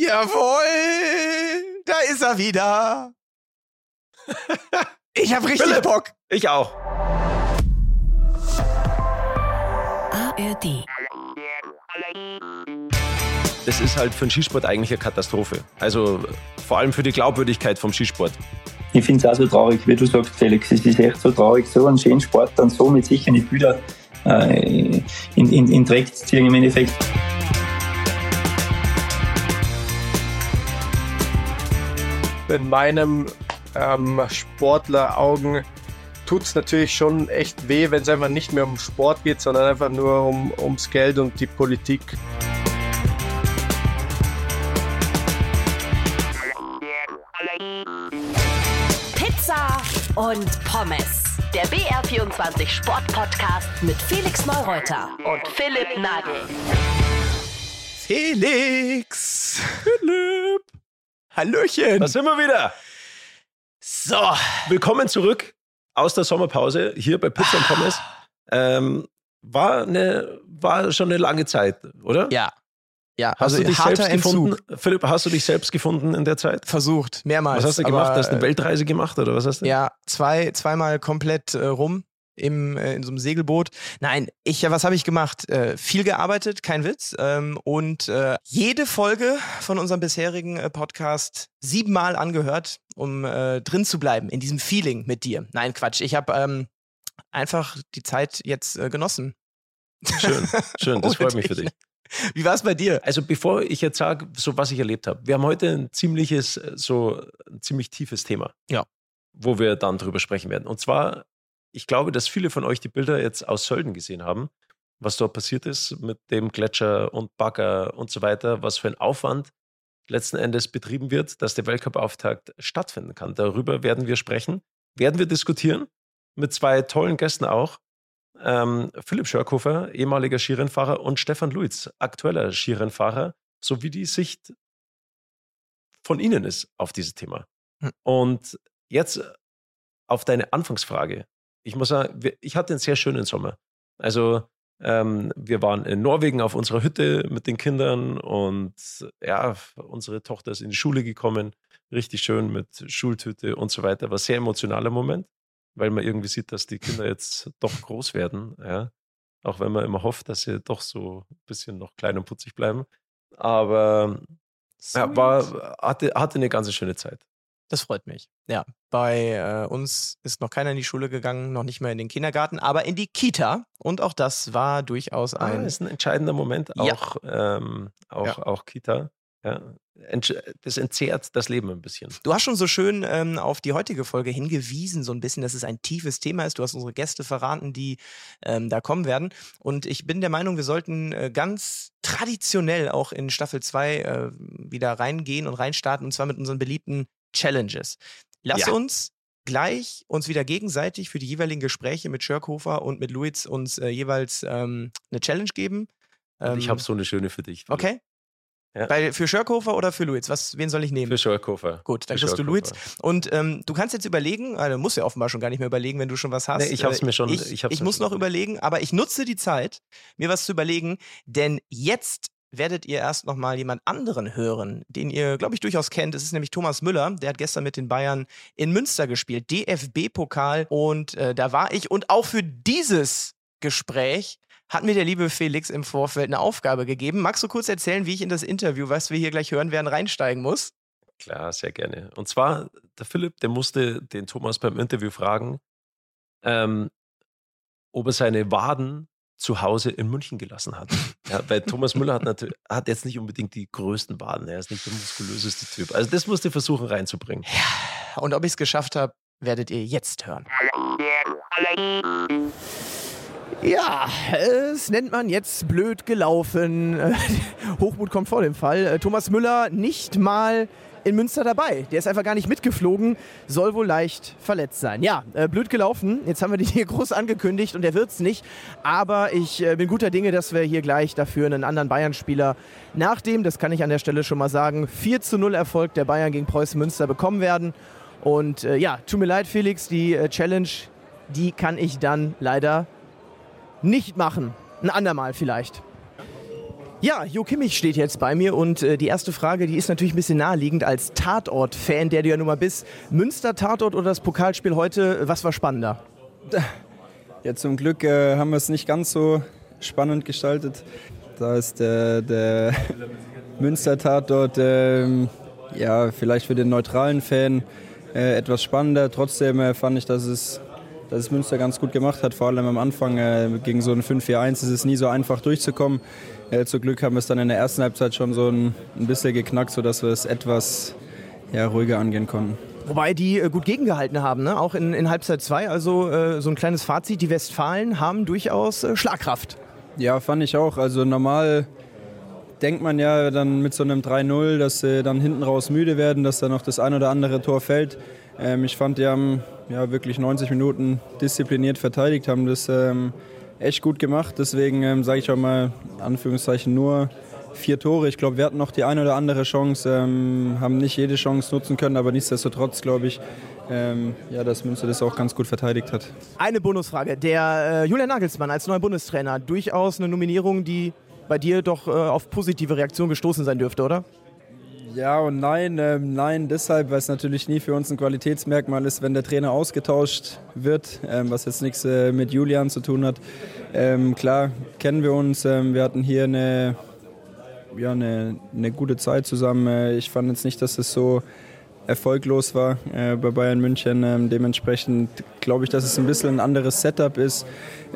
Jawohl, da ist er wieder. Ich hab richtig Philipp. Bock. Ich auch. ARD. Das ist halt für den Skisport eigentlich eine Katastrophe. Also vor allem für die Glaubwürdigkeit vom Skisport. Ich finde es auch so traurig, wie du sagst, Felix. Es ist echt so traurig, so einen schönen Sport dann so mit sicher nicht wieder äh, in, in, in Dreck zu ziehen im Endeffekt. In meinem ähm, Sportleraugen tut es natürlich schon echt weh, wenn es einfach nicht mehr um Sport geht, sondern einfach nur um, ums Geld und die Politik. Pizza und Pommes. Der BR24 Sport-Podcast mit Felix Neureuter und Philipp Nagel. Felix. Philipp. Hallöchen. Da sind wir wieder. So. Willkommen zurück aus der Sommerpause hier bei Pizza und Pommes. Ähm, war, eine, war schon eine lange Zeit, oder? Ja. Ja, Hast also du dich selbst Entzug. gefunden? Philipp, hast du dich selbst gefunden in der Zeit? Versucht, mehrmals. Was hast du gemacht? Hast du eine Weltreise gemacht oder was hast du? Ja, zwei, zweimal komplett äh, rum im, äh, in so einem Segelboot. Nein, ich, ja, was habe ich gemacht? Äh, viel gearbeitet, kein Witz. Ähm, und äh, jede Folge von unserem bisherigen äh, Podcast siebenmal angehört, um äh, drin zu bleiben, in diesem Feeling mit dir. Nein, Quatsch. Ich habe ähm, einfach die Zeit jetzt äh, genossen. Schön, schön, das freut mich für dich. dich. Wie war es bei dir? Also bevor ich jetzt sage, so was ich erlebt habe, wir haben heute ein ziemliches, so ein ziemlich tiefes Thema. Ja. Wo wir dann drüber sprechen werden. Und zwar, ich glaube, dass viele von euch die Bilder jetzt aus Sölden gesehen haben, was dort passiert ist mit dem Gletscher und Bagger und so weiter, was für ein Aufwand letzten Endes betrieben wird, dass der Weltcup-Auftakt stattfinden kann. Darüber werden wir sprechen, werden wir diskutieren mit zwei tollen Gästen auch. Ähm, Philipp Schörkofer, ehemaliger Skirennfahrer, und Stefan Luiz, aktueller Skirennfahrer, sowie die Sicht von Ihnen ist auf dieses Thema. Hm. Und jetzt auf deine Anfangsfrage. Ich muss sagen, ich hatte einen sehr schönen Sommer. Also ähm, wir waren in Norwegen auf unserer Hütte mit den Kindern und ja, unsere Tochter ist in die Schule gekommen, richtig schön mit Schultüte und so weiter. War ein sehr emotionaler Moment, weil man irgendwie sieht, dass die Kinder jetzt doch groß werden. Ja. Auch wenn man immer hofft, dass sie doch so ein bisschen noch klein und putzig bleiben. Aber ja, war, hatte, hatte eine ganz schöne Zeit. Das freut mich. Ja, bei äh, uns ist noch keiner in die Schule gegangen, noch nicht mehr in den Kindergarten, aber in die Kita. Und auch das war durchaus Ah, ein. ist ein entscheidender Moment, Ja. auch, ähm, auch, Ja. auch Kita. Ja. Das entzehrt das Leben ein bisschen. Du hast schon so schön ähm, auf die heutige Folge hingewiesen, so ein bisschen, dass es ein tiefes Thema ist. Du hast unsere Gäste verraten, die ähm, da kommen werden. Und ich bin der Meinung, wir sollten äh, ganz traditionell auch in Staffel 2 äh, wieder reingehen und reinstarten, und zwar mit unseren beliebten Challenges. Lass Ja. uns gleich uns wieder gegenseitig für die jeweiligen Gespräche mit Schörkhofer und mit Luiz uns äh, jeweils ähm, eine Challenge geben. Und ich Ähm, habe so eine schöne für dich. Okay. Ja. Bei, für Schörkhofer oder für Luiz? Was, wen soll ich nehmen? Für Schörkofer. Gut, dann Für kriegst du. Luiz. Und ähm, du kannst jetzt überlegen, also musst ja offenbar schon gar nicht mehr überlegen, wenn du schon was hast. Nee, ich hab's Äh, mir schon- Ich, ich ich muss noch überlegen, aber ich nutze die Zeit, mir was zu überlegen, denn jetzt werdet ihr erst noch mal jemand anderen hören, den ihr, glaube ich, durchaus kennt. Es ist nämlich Thomas Müller. Der hat gestern mit den Bayern in Münster gespielt, DFB-Pokal. Und äh, da war ich. Und auch für dieses Gespräch hat mir der liebe Felix im Vorfeld eine Aufgabe gegeben. Magst du kurz erzählen, wie ich in das Interview, was wir hier gleich hören werden, reinsteigen muss? Klar, sehr gerne. Und zwar, der Philipp, der musste den Thomas beim Interview fragen, ähm, ob er seine Waden zu Hause in München gelassen hat. Ja, weil Thomas Müller hat, natürlich, hat jetzt nicht unbedingt die größten Waden. Er ist nicht der muskulöseste Typ. Also das musste er versuchen reinzubringen. Und ob ich es geschafft habe, werdet ihr jetzt hören. Ja, es nennt man jetzt blöd gelaufen. Hochmut kommt vor dem Fall. Thomas Müller nicht mal in Münster dabei. Der ist einfach gar nicht mitgeflogen, soll wohl leicht verletzt sein. Ja, äh, blöd gelaufen. Jetzt haben wir die hier groß angekündigt und er wird's nicht. Aber ich äh, bin guter Dinge, dass wir hier gleich dafür einen anderen Bayern-Spieler nach dem, das kann ich an der Stelle schon mal sagen, 4 zu 0 Erfolg der Bayern gegen Preußen Münster bekommen werden. Und äh, ja, tut mir leid, Felix, die äh, Challenge, die kann ich dann leider nicht machen. Ein andermal vielleicht. Ja, Jo Kimmich steht jetzt bei mir und äh, die erste Frage, die ist natürlich ein bisschen naheliegend als Tatort-Fan, der du ja nun mal bist. Münster-Tatort oder das Pokalspiel heute, was war spannender? Ja, zum Glück äh, haben wir es nicht ganz so spannend gestaltet. Da ist der, der Münster-Tatort ähm, ja, vielleicht für den neutralen Fan äh, etwas spannender. Trotzdem äh, fand ich, dass es, dass es Münster ganz gut gemacht hat. Vor allem am Anfang äh, gegen so ein 5-4-1 ist es nie so einfach durchzukommen. Äh, zum Glück haben wir es dann in der ersten Halbzeit schon so ein, ein bisschen geknackt, sodass wir es etwas ja, ruhiger angehen konnten. Wobei die äh, gut gegengehalten haben, ne? auch in, in Halbzeit 2. Also äh, so ein kleines Fazit, die Westfalen haben durchaus äh, Schlagkraft. Ja, fand ich auch. Also normal denkt man ja dann mit so einem 3-0, dass sie dann hinten raus müde werden, dass da noch das ein oder andere Tor fällt. Ähm, ich fand, die haben ja, wirklich 90 Minuten diszipliniert verteidigt, haben das ähm, echt gut gemacht. Deswegen ähm, sage ich auch mal, Anführungszeichen, nur vier Tore. Ich glaube, wir hatten noch die eine oder andere Chance, ähm, haben nicht jede Chance nutzen können, aber nichtsdestotrotz glaube ich, ähm, ja, dass Münster das auch ganz gut verteidigt hat. Eine Bonusfrage. Der äh, Julian Nagelsmann als neuer Bundestrainer, durchaus eine Nominierung, die bei dir doch äh, auf positive Reaktion gestoßen sein dürfte, oder? Ja und nein. Ähm, nein, deshalb, weil es natürlich nie für uns ein Qualitätsmerkmal ist, wenn der Trainer ausgetauscht wird, ähm, was jetzt nichts äh, mit Julian zu tun hat. Ähm, klar, kennen wir uns. Ähm, wir hatten hier eine, ja, eine, eine gute Zeit zusammen. Äh, ich fand jetzt nicht, dass es so erfolglos war äh, bei Bayern München. Ähm, dementsprechend glaube ich, dass es ein bisschen ein anderes Setup ist.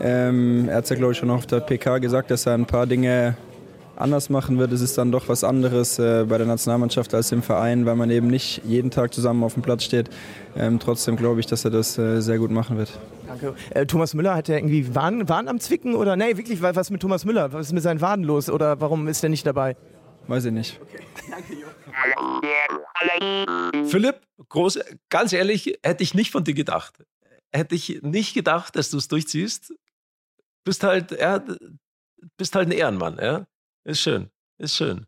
Ähm, er hat ja, glaube ich, schon auf der PK gesagt, dass er ein paar Dinge anders machen wird. Es ist dann doch was anderes äh, bei der Nationalmannschaft als im Verein, weil man eben nicht jeden Tag zusammen auf dem Platz steht. Ähm, trotzdem glaube ich, dass er das äh, sehr gut machen wird. Danke. Äh, Thomas Müller hat ja irgendwie Wahn, Wahn am Zwicken oder? Nee, wirklich, was mit Thomas Müller? Was ist mit seinen Waden los oder warum ist er nicht dabei? Weiß ich nicht. Okay, danke, Jo. Philipp, groß, ganz ehrlich, hätte ich nicht von dir gedacht. Hätte ich nicht gedacht, dass du es durchziehst. Bist halt, ja, bist halt ein Ehrenmann, ja. Ist schön, ist schön.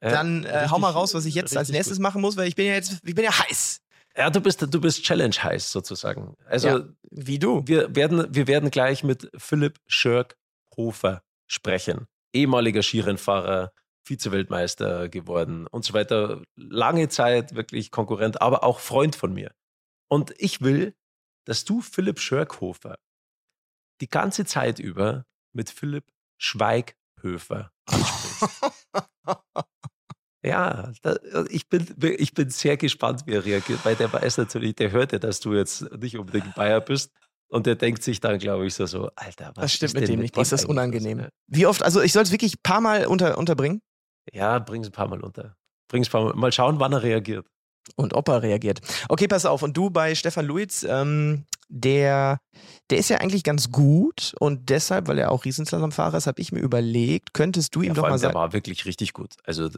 Ja, Dann äh, richtig, hau mal raus, was ich jetzt als nächstes gut. machen muss, weil ich bin ja jetzt, ich bin ja heiß. Ja, du bist, du bist Challenge heiß sozusagen. Also Ja, wie du. wir werden, wir werden gleich mit Philipp Schörkhofer sprechen. Ehemaliger Skirennfahrer, Vize-Weltmeister geworden und so weiter. Lange Zeit wirklich Konkurrent, aber auch Freund von mir. Und ich will, dass du Philipp Schörkhofer die ganze Zeit über mit Philipp Schweighöfer ansprichst. Ja, da, ich, bin, ich bin sehr gespannt, wie er reagiert, weil der weiß natürlich, der hört ja, dass du jetzt nicht unbedingt Bayer bist. Und der denkt sich dann, glaube ich, so, so Alter, was Das stimmt ist mit dem nicht. Das ist eigentlich unangenehm. ne? Wie oft, also ich soll es wirklich ein paar Mal unter, unterbringen Ja, bring's ein paar Mal unter. Bring's paar Mal. Mal schauen, wann er reagiert. Und er reagiert. Okay, pass auf. Und du bei Stefan Luiz, ähm, der, der ist ja eigentlich ganz gut und deshalb, weil er auch Riesenslalomfahrer ist, habe ich mir überlegt, könntest du ihm Ja, doch mal allem, der sagen. war wirklich richtig gut. Also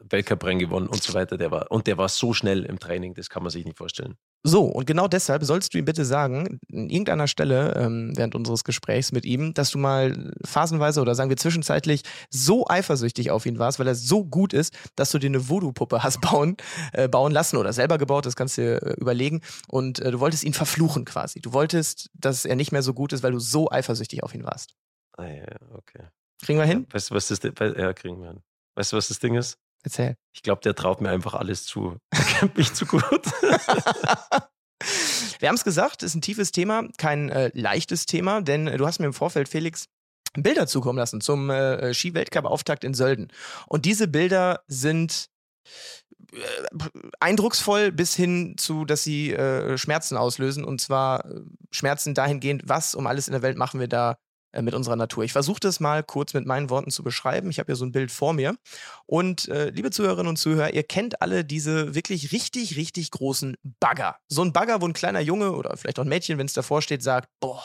Weltcuprennen gewonnen und so weiter. Der war, und der war so schnell im Training, das kann man sich nicht vorstellen. So, und genau deshalb sollst du ihm bitte sagen, an irgendeiner Stelle ähm, während unseres Gesprächs mit ihm, dass du mal phasenweise oder sagen wir zwischenzeitlich so eifersüchtig auf ihn warst, weil er so gut ist, dass du dir eine Voodoo-Puppe hast bauen, äh, bauen lassen oder selber gebaut, das kannst du dir äh, überlegen. Und äh, du wolltest ihn verfluchen quasi. Du wolltest, dass er nicht mehr so gut ist, weil du so eifersüchtig auf ihn warst. Ah, ja, okay. Kriegen wir hin? Weißt du, was das Ding Ja, kriegen wir hin. Weißt du, was das Ding ist? Erzähl. Ich glaube, der traut mir einfach alles zu. Er kennt mich zu gut. Wir haben es gesagt, ist ein tiefes Thema, kein äh, leichtes Thema, denn äh, du hast mir im Vorfeld, Felix, Bilder zukommen lassen zum äh, Ski-Weltcup-Auftakt in Sölden. Und diese Bilder sind äh, eindrucksvoll bis hin zu, dass sie äh, Schmerzen auslösen. Und zwar äh, Schmerzen dahingehend, was um alles in der Welt machen wir da äh, mit unserer Natur. Ich versuche das mal kurz mit meinen Worten zu beschreiben. Ich habe hier so ein Bild vor mir. Und äh, liebe Zuhörerinnen und Zuhörer, ihr kennt alle diese wirklich richtig, richtig großen Bagger. So ein Bagger, wo ein kleiner Junge oder vielleicht auch ein Mädchen, wenn es davor steht, sagt, boah,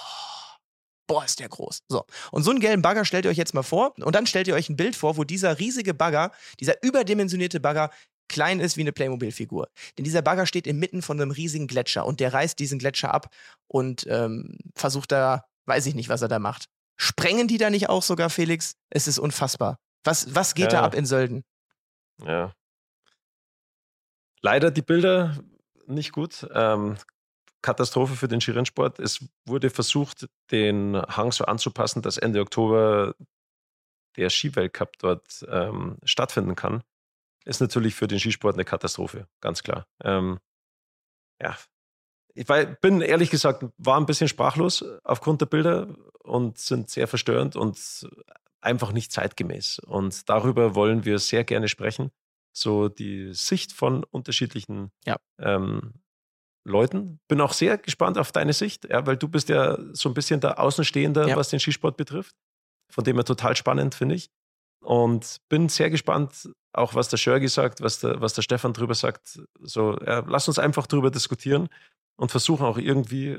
boah, ist der groß. So. Und so einen gelben Bagger stellt ihr euch jetzt mal vor. Und dann stellt ihr euch ein Bild vor, wo dieser riesige Bagger, dieser überdimensionierte Bagger, klein ist wie eine Playmobil-Figur. Denn dieser Bagger steht inmitten von einem riesigen Gletscher und der reißt diesen Gletscher ab und ähm, versucht da, weiß ich nicht, was er da macht. Sprengen die da nicht auch sogar, Felix? Es ist unfassbar. Was, was geht da Ja. ab in Sölden? Ja. Leider die Bilder nicht gut. Ähm, Katastrophe für den Skirennsport. Es wurde versucht, den Hang so anzupassen, dass Ende Oktober der Skiweltcup dort ähm, stattfinden kann, ist natürlich für den Skisport eine Katastrophe, ganz klar. Ähm, ja, ich bin ehrlich gesagt, war ein bisschen sprachlos aufgrund der Bilder und sind sehr verstörend und einfach nicht zeitgemäß. Und darüber wollen wir sehr gerne sprechen. So die Sicht von unterschiedlichen ja. ähm, Leuten. Bin auch sehr gespannt auf deine Sicht, ja, weil du bist ja so ein bisschen der Außenstehender, ja. was den Skisport betrifft. Von dem her total spannend, finde ich. Und bin sehr gespannt, auch was der Schörgi sagt, was der, was der Stefan drüber sagt. So, ja, lass uns einfach drüber diskutieren und versuchen auch irgendwie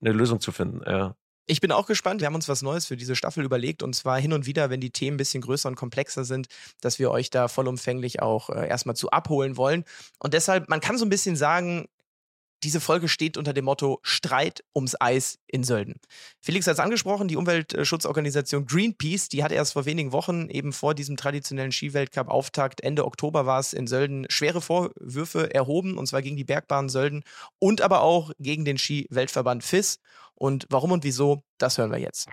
eine Lösung zu finden. Ja. Ich bin auch gespannt. Wir haben uns was Neues für diese Staffel überlegt und zwar hin und wieder, wenn die Themen ein bisschen größer und komplexer sind, dass wir euch da vollumfänglich auch äh, erstmal zu abholen wollen. Und deshalb, man kann so ein bisschen sagen, diese Folge steht unter dem Motto Streit ums Eis in Sölden. Felix hat es angesprochen, die Umweltschutzorganisation Greenpeace, die hat erst vor wenigen Wochen eben vor diesem traditionellen Skiweltcup-Auftakt, Ende Oktober war es in Sölden, schwere Vorwürfe erhoben, und zwar gegen die Bergbahn Sölden und aber auch gegen den Ski-Weltverband FIS. Und warum und wieso, das hören wir jetzt.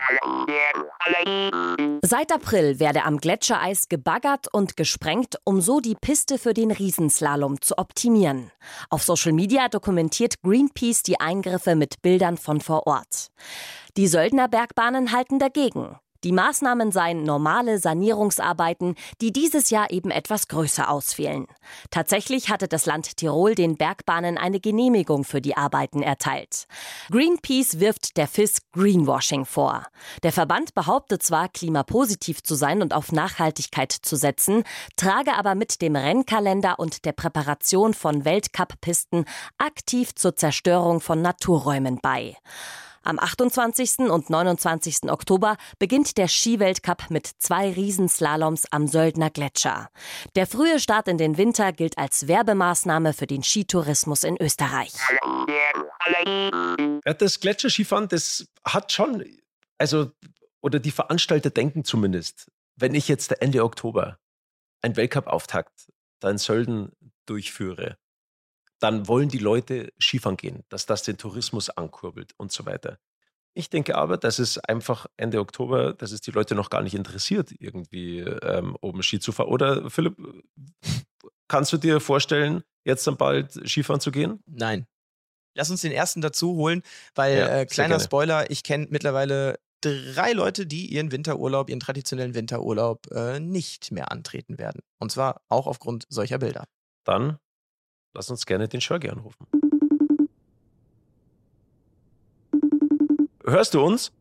Seit April werde am Gletschereis gebaggert und gesprengt, um so die Piste für den Riesenslalom zu optimieren. Auf Social Media dokumentiert Greenpeace die Eingriffe mit Bildern von vor Ort. Die Söldner Bergbahnen halten dagegen. Die Maßnahmen seien normale Sanierungsarbeiten, die dieses Jahr eben etwas größer ausfielen. Tatsächlich hatte das Land Tirol den Bergbahnen eine Genehmigung für die Arbeiten erteilt. Greenpeace wirft der FIS Greenwashing vor. Der Verband behauptet zwar, klimapositiv zu sein und auf Nachhaltigkeit zu setzen, trage aber mit dem Rennkalender und der Präparation von Weltcup-Pisten aktiv zur Zerstörung von Naturräumen bei. Am 28. und 29. Oktober beginnt der Skiweltcup mit zwei Riesenslaloms am Söldner Gletscher. Der frühe Start in den Winter gilt als Werbemaßnahme für den Skitourismus in Österreich. Das Gletscherskifahren, das hat schon, also, oder die Veranstalter denken zumindest, wenn ich jetzt Ende Oktober ein Weltcup-Auftakt da in Sölden durchführe, dann wollen die Leute Skifahren gehen, dass das den Tourismus ankurbelt und so weiter. Ich denke aber, dass es einfach Ende Oktober, dass es die Leute noch gar nicht interessiert, irgendwie ähm, oben Ski zu fahren. Oder Philipp, kannst du dir vorstellen, jetzt dann bald Skifahren zu gehen? Nein. Lass uns den ersten dazu holen, weil ja, äh, kleiner Spoiler, ich kenne mittlerweile drei Leute, die ihren Winterurlaub, ihren traditionellen Winterurlaub äh, nicht mehr antreten werden. Und zwar auch aufgrund solcher Bilder. Dann Lass uns gerne den Schörgi anrufen. Hörst du uns?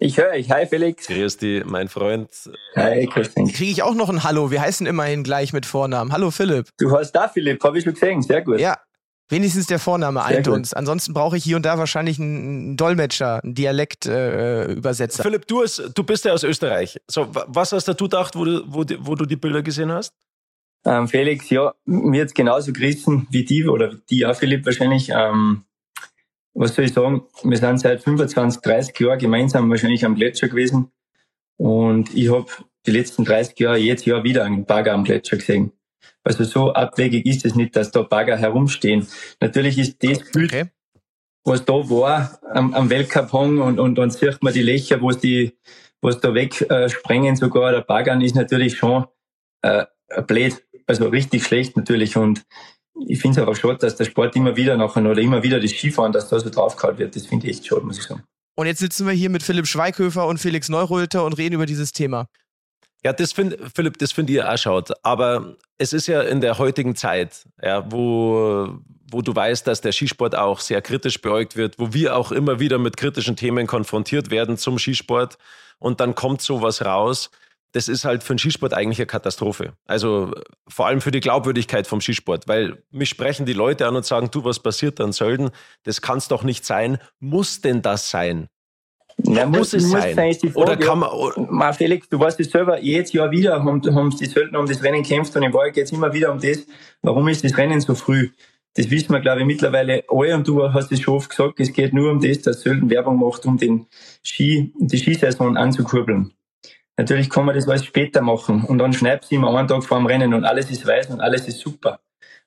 Ich höre dich. Hi, Felix. Grüß dich, mein Freund. Hi, Christian. Kriege ich auch noch ein Hallo? Wir heißen immerhin gleich mit Vornamen. Hallo, Philipp. Du hast da, Philipp. Habe ich schon gesehen. Sehr gut. Ja. Wenigstens der Vorname Sehr eint gut. uns. Ansonsten brauche ich hier und da wahrscheinlich einen Dolmetscher, einen Dialektübersetzer. Äh, Philipp, du, hast, du bist ja aus Österreich. So, was hast du gedacht, wo du, wo, wo du die Bilder gesehen hast? Ähm, Felix, ja, mir jetzt genauso gerissen wie die oder die auch, Philipp, wahrscheinlich. Ähm, was soll ich sagen? Wir sind seit 25, 30 Jahren gemeinsam wahrscheinlich am Gletscher gewesen. Und ich habe die letzten 30 Jahre jedes Jahr wieder einen Bagger am Gletscher gesehen. Also so abwegig ist es nicht, dass da Bagger herumstehen. Natürlich ist das Bild, okay. was da war, am, am Weltcup-Hang und, und dann sieht man die Löcher, wo es die, was da wegsprengen, sogar der Baggern ist natürlich schon äh, blöd. Also richtig schlecht natürlich. Und ich finde es aber schade, dass der Sport immer wieder nachher oder immer wieder das Skifahren, dass da so draufgehauen wird. Das finde ich echt schade, muss ich sagen. Und jetzt sitzen wir hier mit Philipp Schweighöfer und Felix Neurolter und reden über dieses Thema. Ja, das finde Philipp, das finde ich auch schaut. Aber es ist ja in der heutigen Zeit, ja, wo, wo du weißt, dass der Skisport auch sehr kritisch beäugt wird, wo wir auch immer wieder mit kritischen Themen konfrontiert werden zum Skisport und dann kommt sowas raus das ist halt für den Skisport eigentlich eine Katastrophe. Also vor allem für die Glaubwürdigkeit vom Skisport, weil mich sprechen die Leute an und sagen, du, was passiert an Sölden? Das kann es doch nicht sein. Muss denn das sein? Ja, muss, muss es sein? sein Oder kann man. Mal Felix, du weißt es selber, jedes Jahr wieder haben, haben die Söldner um das Rennen kämpft und im Wahrheit geht es immer wieder um das, warum ist das Rennen so früh? Das wissen wir, glaube ich, mittlerweile alle und du hast es schon oft gesagt, es geht nur um das, dass Sölden Werbung macht, um den Ski, die Skisaison anzukurbeln. Natürlich kann man das alles später machen und dann schneidest du immer einen Tag vor dem Rennen und alles ist weiß und alles ist super.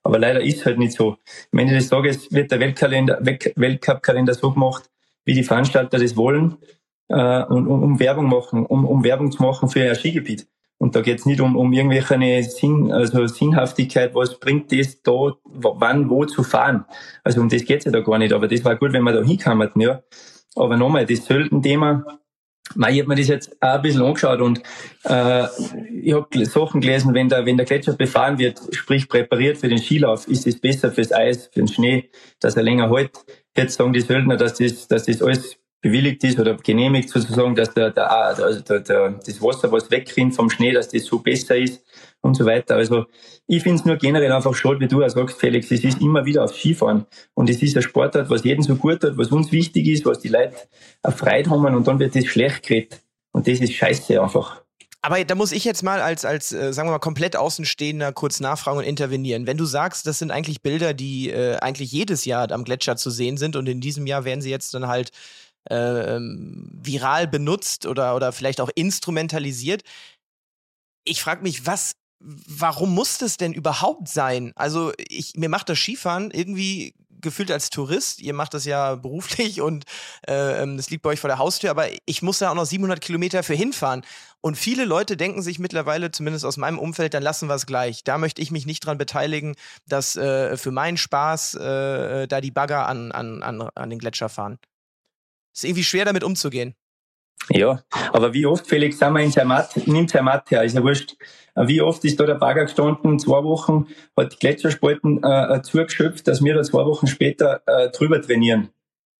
Aber leider ist halt nicht so. Am Ende des Tages wird der Weltcup-Kalender so gemacht, wie die Veranstalter das wollen. äh, und um, um Werbung machen, um, um Werbung zu machen für ein Skigebiet. Und da geht's nicht um, um irgendwelche Sinn, also Sinnhaftigkeit, was bringt das da, wann, wo zu fahren. Also um das geht's ja da gar nicht. Aber das war gut, wenn wir da hinkamen, ja. Aber nochmal, das Sölden-Thema, ich habe mir das jetzt auch ein bisschen angeschaut und äh, ich habe Sachen gelesen, wenn der, wenn der Gletscher befahren wird, sprich präpariert für den Skilauf, ist es besser fürs Eis, für den Schnee, dass er länger hält. Jetzt sagen die Söldner, dass das, dass das alles bewilligt ist oder genehmigt sozusagen, dass der, der, also der, der, das Wasser, was wegrinnt vom Schnee, dass das so besser ist und so weiter. Also ich finde es nur generell einfach schade, wie du auch sagst, Felix, es ist immer wieder auf Skifahren und es ist ein Sportart, was jeden so gut hat, was uns wichtig ist, was die Leute Freude haben und dann wird das schlecht geredet und das ist scheiße einfach. Aber da muss ich jetzt mal als, als äh, sagen wir mal, komplett Außenstehender kurz nachfragen und intervenieren. Wenn du sagst, das sind eigentlich Bilder, die äh, eigentlich jedes Jahr am Gletscher zu sehen sind und in diesem Jahr werden sie jetzt dann halt äh, viral benutzt oder, oder vielleicht auch instrumentalisiert. Ich frage mich, was, warum muss das denn überhaupt sein? Also ich, mir macht das Skifahren irgendwie gefühlt als Tourist, ihr macht das ja beruflich und äh, ähm, das liegt bei euch vor der Haustür, aber ich muss da auch noch 700 Kilometer für hinfahren. Und viele Leute denken sich mittlerweile, zumindest aus meinem Umfeld, dann lassen wir es gleich. Da möchte ich mich nicht dran beteiligen, dass äh, für meinen Spaß äh, da die Bagger an, an, an, an den Gletscher fahren. Ist irgendwie schwer, damit umzugehen. Ja, aber wie oft, Felix, sind wir in Zermatt, nimmt Zermatt her, ist ja wurscht. Wie oft ist da der Bagger gestanden, zwei Wochen, hat die Gletscherspalten äh, zugeschöpft, dass wir da zwei Wochen später äh, drüber trainieren.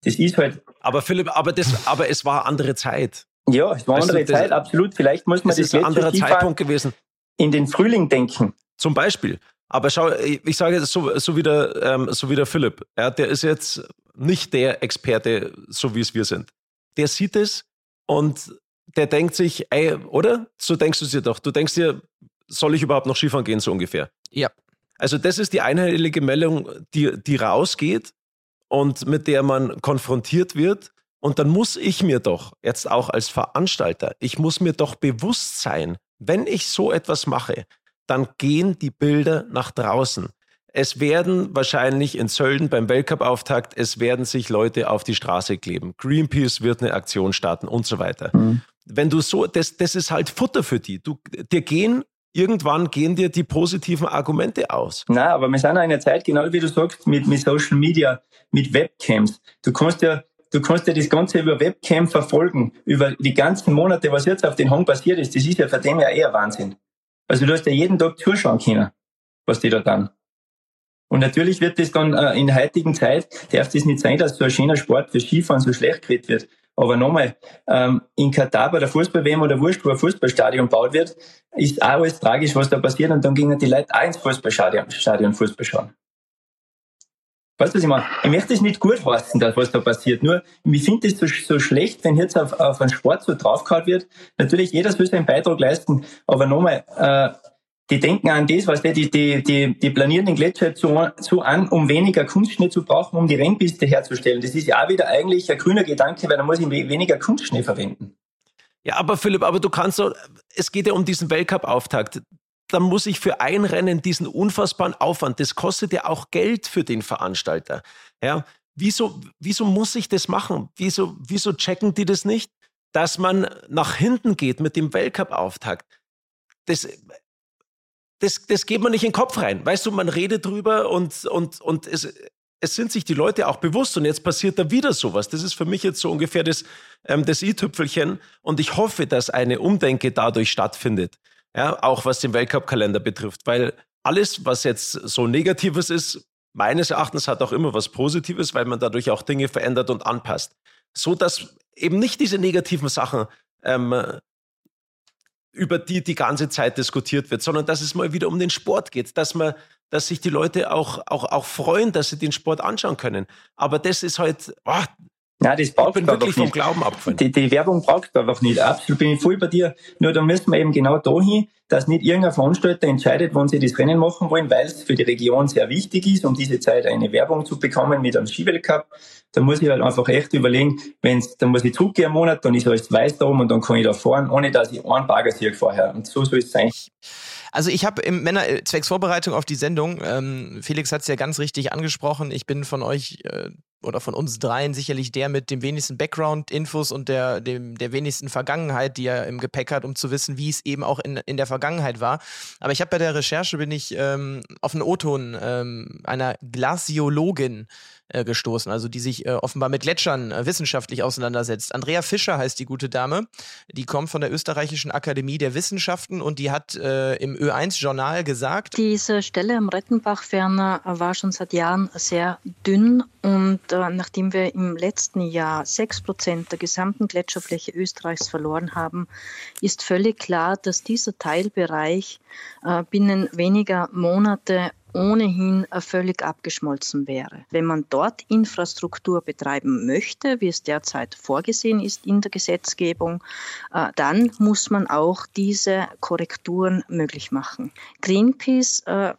Das ist halt. Aber Philipp, aber das, aber es war andere Zeit. Ja, es war weißt andere du, Zeit, absolut. Vielleicht muss man das ist ein anderer Zeitpunkt gewesen. In den Frühling denken. Zum Beispiel. Aber schau, ich sage jetzt so, so wie der, ähm, so wie der Philipp. Ja, der ist jetzt nicht der Experte, so wie es wir sind. Der sieht es und der denkt sich, ey, oder? So denkst du dir doch. Du denkst dir, soll ich überhaupt noch Skifahren gehen, so ungefähr? Ja. Also das ist die einheitliche Meldung, die, die rausgeht und mit der man konfrontiert wird. Und dann muss ich mir doch, jetzt auch als Veranstalter, ich muss mir doch bewusst sein, wenn ich so etwas mache, dann gehen die Bilder nach draußen. Es werden wahrscheinlich in Sölden beim Weltcup-Auftakt, es werden sich Leute auf die Straße kleben. Greenpeace wird eine Aktion starten und so weiter. Mhm. Wenn du so, das, das ist halt Futter für die. Du, dir gehen, irgendwann gehen dir die positiven Argumente aus. Na, aber wir sind in einer Zeit, genau wie du sagst, mit, mit Social Media, mit Webcams. Du kannst ja, du kannst ja das Ganze über Webcam verfolgen, über die ganzen Monate, was jetzt auf den Hang passiert ist. Das ist ja für den ja eher Wahnsinn. Also du hast ja jeden Tag zuschauen können, was die da dann. Und natürlich wird das dann äh, in der heutigen Zeit, darf das nicht sein, dass so ein schöner Sport für Skifahren so schlecht geredet wird. Aber nochmal, ähm, in Katar bei der Fußball-WM oder Wurscht, wo ein Fußballstadion gebaut wird, ist auch alles tragisch, was da passiert. Und dann gingen die Leute auch ins Fußballstadion Stadion Fußball schauen. Weißt du, was ich meine? Ich möchte es nicht gut heißen, das, was da passiert. Nur, ich finde es so, so schlecht, wenn jetzt auf, auf einen Sport so draufgehauen wird. Natürlich, jeder soll seinen Beitrag leisten. Aber nochmal, äh, die denken an das, was die, die, die, die planieren den Gletscher so, so an, um weniger Kunstschnee zu brauchen, um die Rennpiste herzustellen. Das ist ja auch wieder eigentlich ein grüner Gedanke, weil da muss ich weniger Kunstschnee verwenden. Ja, aber Philipp, aber du kannst so, es geht ja um diesen Weltcup-Auftakt. Da muss ich für ein Rennen diesen unfassbaren Aufwand, das kostet ja auch Geld für den Veranstalter. Ja, wieso, wieso muss ich das machen? Wieso, wieso checken die das nicht? Dass man nach hinten geht mit dem Weltcup-Auftakt. Das, das, das geht man nicht in den Kopf rein. Weißt du, man redet drüber und, und, und es, es sind sich die Leute auch bewusst und jetzt passiert da wieder sowas. Das ist für mich jetzt so ungefähr das, ähm, das i-Tüpfelchen und ich hoffe, dass eine Umdenke dadurch stattfindet. Ja, auch was den Weltcup-Kalender betrifft, weil alles, was jetzt so Negatives ist, meines Erachtens hat auch immer was Positives, weil man dadurch auch Dinge verändert und anpasst. So dass eben nicht diese negativen Sachen ähm, über die die ganze Zeit diskutiert wird, sondern dass es mal wieder um den Sport geht, dass man, dass sich die Leute auch, auch, auch freuen, dass sie den Sport anschauen können. Aber das ist halt, oh, Nein, das braucht ich bin wirklich vom Glauben abgefallen. Die, die Werbung braucht einfach nicht. Absolut bin ich voll bei dir. Nur da müssen wir eben genau dahin, dass nicht irgendein Veranstalter entscheidet, wann sie das Rennen machen wollen, weil es für die Region sehr wichtig ist, um diese Zeit eine Werbung zu bekommen mit einem Skiweltcup. Da muss ich halt einfach echt überlegen, wenn's, dann muss ich zurückgehen einen Monat, dann ist alles weiß da oben und dann kann ich da fahren, ohne dass ich einen Bagger sehe vorher. Und so soll es sein. Also ich habe im Männer äh, zwecks Vorbereitung auf die Sendung, ähm, Felix hat es ja ganz richtig angesprochen, ich bin von euch äh, oder von uns dreien sicherlich der mit dem wenigsten Background-Infos und der, dem, der wenigsten Vergangenheit, die er im Gepäck hat, um zu wissen, wie es eben auch in, in der Vergangenheit war. Aber ich habe bei der Recherche bin ich ähm, auf einen O-Ton ähm, einer Glasiologin äh, gestoßen, also die sich äh, offenbar mit Gletschern äh, wissenschaftlich auseinandersetzt. Andrea Fischer heißt die gute Dame. Die kommt von der Österreichischen Akademie der Wissenschaften und die hat äh, im Ö1-Journal gesagt. Diese Stelle am Rettenbach-Ferner war schon seit Jahren sehr dünn und äh, nachdem wir im letzten Jahr sechs Prozent der gesamten Gletscherfläche Österreichs verloren haben, ist völlig klar, dass dieser Teilbereich binnen weniger Monate ohnehin völlig abgeschmolzen wäre. Wenn man dort Infrastruktur betreiben möchte, wie es derzeit vorgesehen ist in der Gesetzgebung, äh, dann muss man auch diese Korrekturen möglich machen. Greenpeace äh,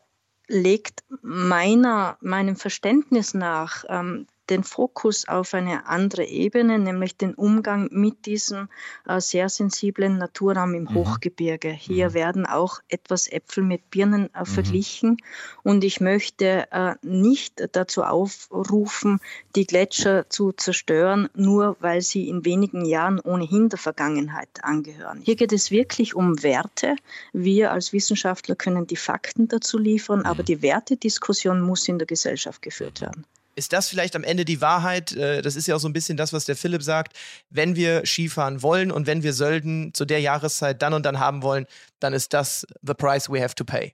legt meiner, meinem Verständnis nach ähm, den Fokus auf eine andere Ebene, nämlich den Umgang mit diesem äh, sehr sensiblen Naturraum im mhm. Hochgebirge. Hier mhm. werden auch etwas Äpfel mit Birnen äh, mhm. verglichen und ich möchte äh, nicht dazu aufrufen, die Gletscher zu zerstören, nur weil sie in wenigen Jahren ohnehin der Vergangenheit angehören. Hier geht es wirklich um Werte. Wir als Wissenschaftler können die Fakten dazu liefern, aber mhm. die Wertediskussion muss in der Gesellschaft geführt werden ist das vielleicht am Ende die Wahrheit? Äh, das ist ja auch so ein bisschen das, was der Philipp sagt. Wenn wir Skifahren wollen und wenn wir Sölden zu der Jahreszeit dann und dann haben wollen, dann ist das the price we have to pay.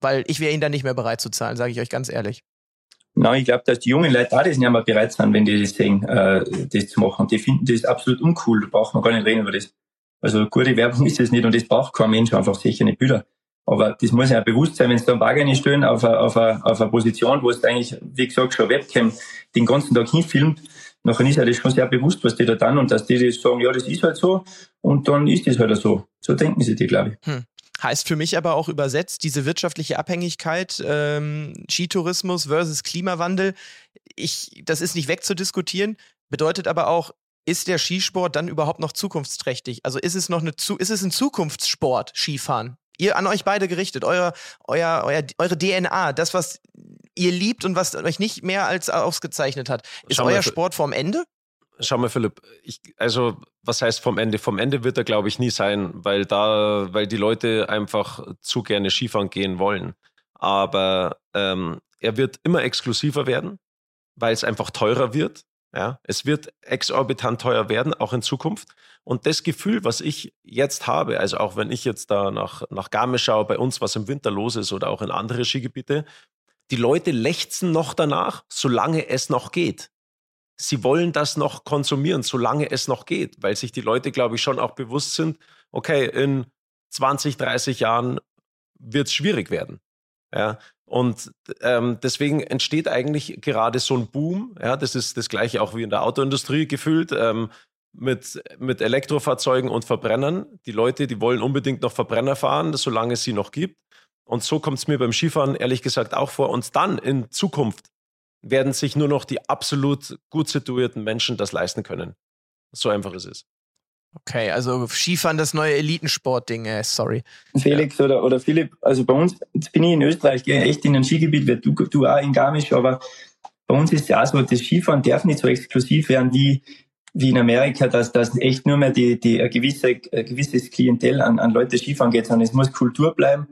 Weil ich wäre ihn dann nicht mehr bereit zu zahlen, sage ich euch ganz ehrlich. Nein, ich glaube, dass die jungen Leute auch das nicht mehr bereit sind, wenn die das sehen, äh, das zu machen. Die finden das absolut uncool. Da braucht man gar nicht reden über das. Also gute Werbung ist es nicht und das braucht kein Mensch, einfach sicher nicht Bilder. Aber das muss ja bewusst sein, wenn sie da einen Bagger stellen auf eine, auf, eine, auf Position, wo es eigentlich, wie gesagt, schon Webcam den ganzen Tag hinfilmt, nachher ist ja das schon sehr bewusst, was die da dann und dass die das sagen, ja, das ist halt so und dann ist das halt so. So denken sie die, glaube ich. Hm. Heißt für mich aber auch übersetzt, diese wirtschaftliche Abhängigkeit, ähm, Skitourismus versus Klimawandel, ich, das ist nicht wegzudiskutieren, bedeutet aber auch, ist der Skisport dann überhaupt noch zukunftsträchtig? Also ist es noch eine, ist es ein Zukunftssport, Skifahren? Ihr an euch beide gerichtet, euer, euer, euer, eure DNA, das, was ihr liebt und was euch nicht mehr als ausgezeichnet hat. Ist Schau euer Sport vorm Ende? Schau mal, Philipp, ich, also was heißt vom Ende? Vom Ende wird er, glaube ich, nie sein, weil da, weil die Leute einfach zu gerne Skifahren gehen wollen. Aber ähm, er wird immer exklusiver werden, weil es einfach teurer wird. Ja, es wird exorbitant teuer werden, auch in Zukunft. Und das Gefühl, was ich jetzt habe, also auch wenn ich jetzt da nach, nach Garmisch schaue, bei uns, was im Winter los ist oder auch in andere Skigebiete, die Leute lechzen noch danach, solange es noch geht. Sie wollen das noch konsumieren, solange es noch geht, weil sich die Leute, glaube ich, schon auch bewusst sind, okay, in 20, 30 Jahren wird es schwierig werden. Ja, und ähm, deswegen entsteht eigentlich gerade so ein Boom. Ja, das ist das gleiche auch wie in der Autoindustrie gefühlt. Ähm, mit, mit Elektrofahrzeugen und Verbrennern. Die Leute, die wollen unbedingt noch Verbrenner fahren, solange es sie noch gibt. Und so kommt es mir beim Skifahren ehrlich gesagt auch vor. Und dann in Zukunft werden sich nur noch die absolut gut situierten Menschen das leisten können. So einfach ist es. Okay, also Skifahren das neue Elitensportding, äh, sorry. Felix ja. oder, oder Philipp, also bei uns, jetzt bin ich in Österreich, gehe echt in ein Skigebiet, wie du, du auch in Garmisch, aber bei uns ist ja auch so, das Skifahren darf nicht so exklusiv werden wie, wie in Amerika, dass, dass echt nur mehr die, die ein gewisse, ein gewisses Klientel an, an Leute Skifahren geht, sondern es muss Kultur bleiben.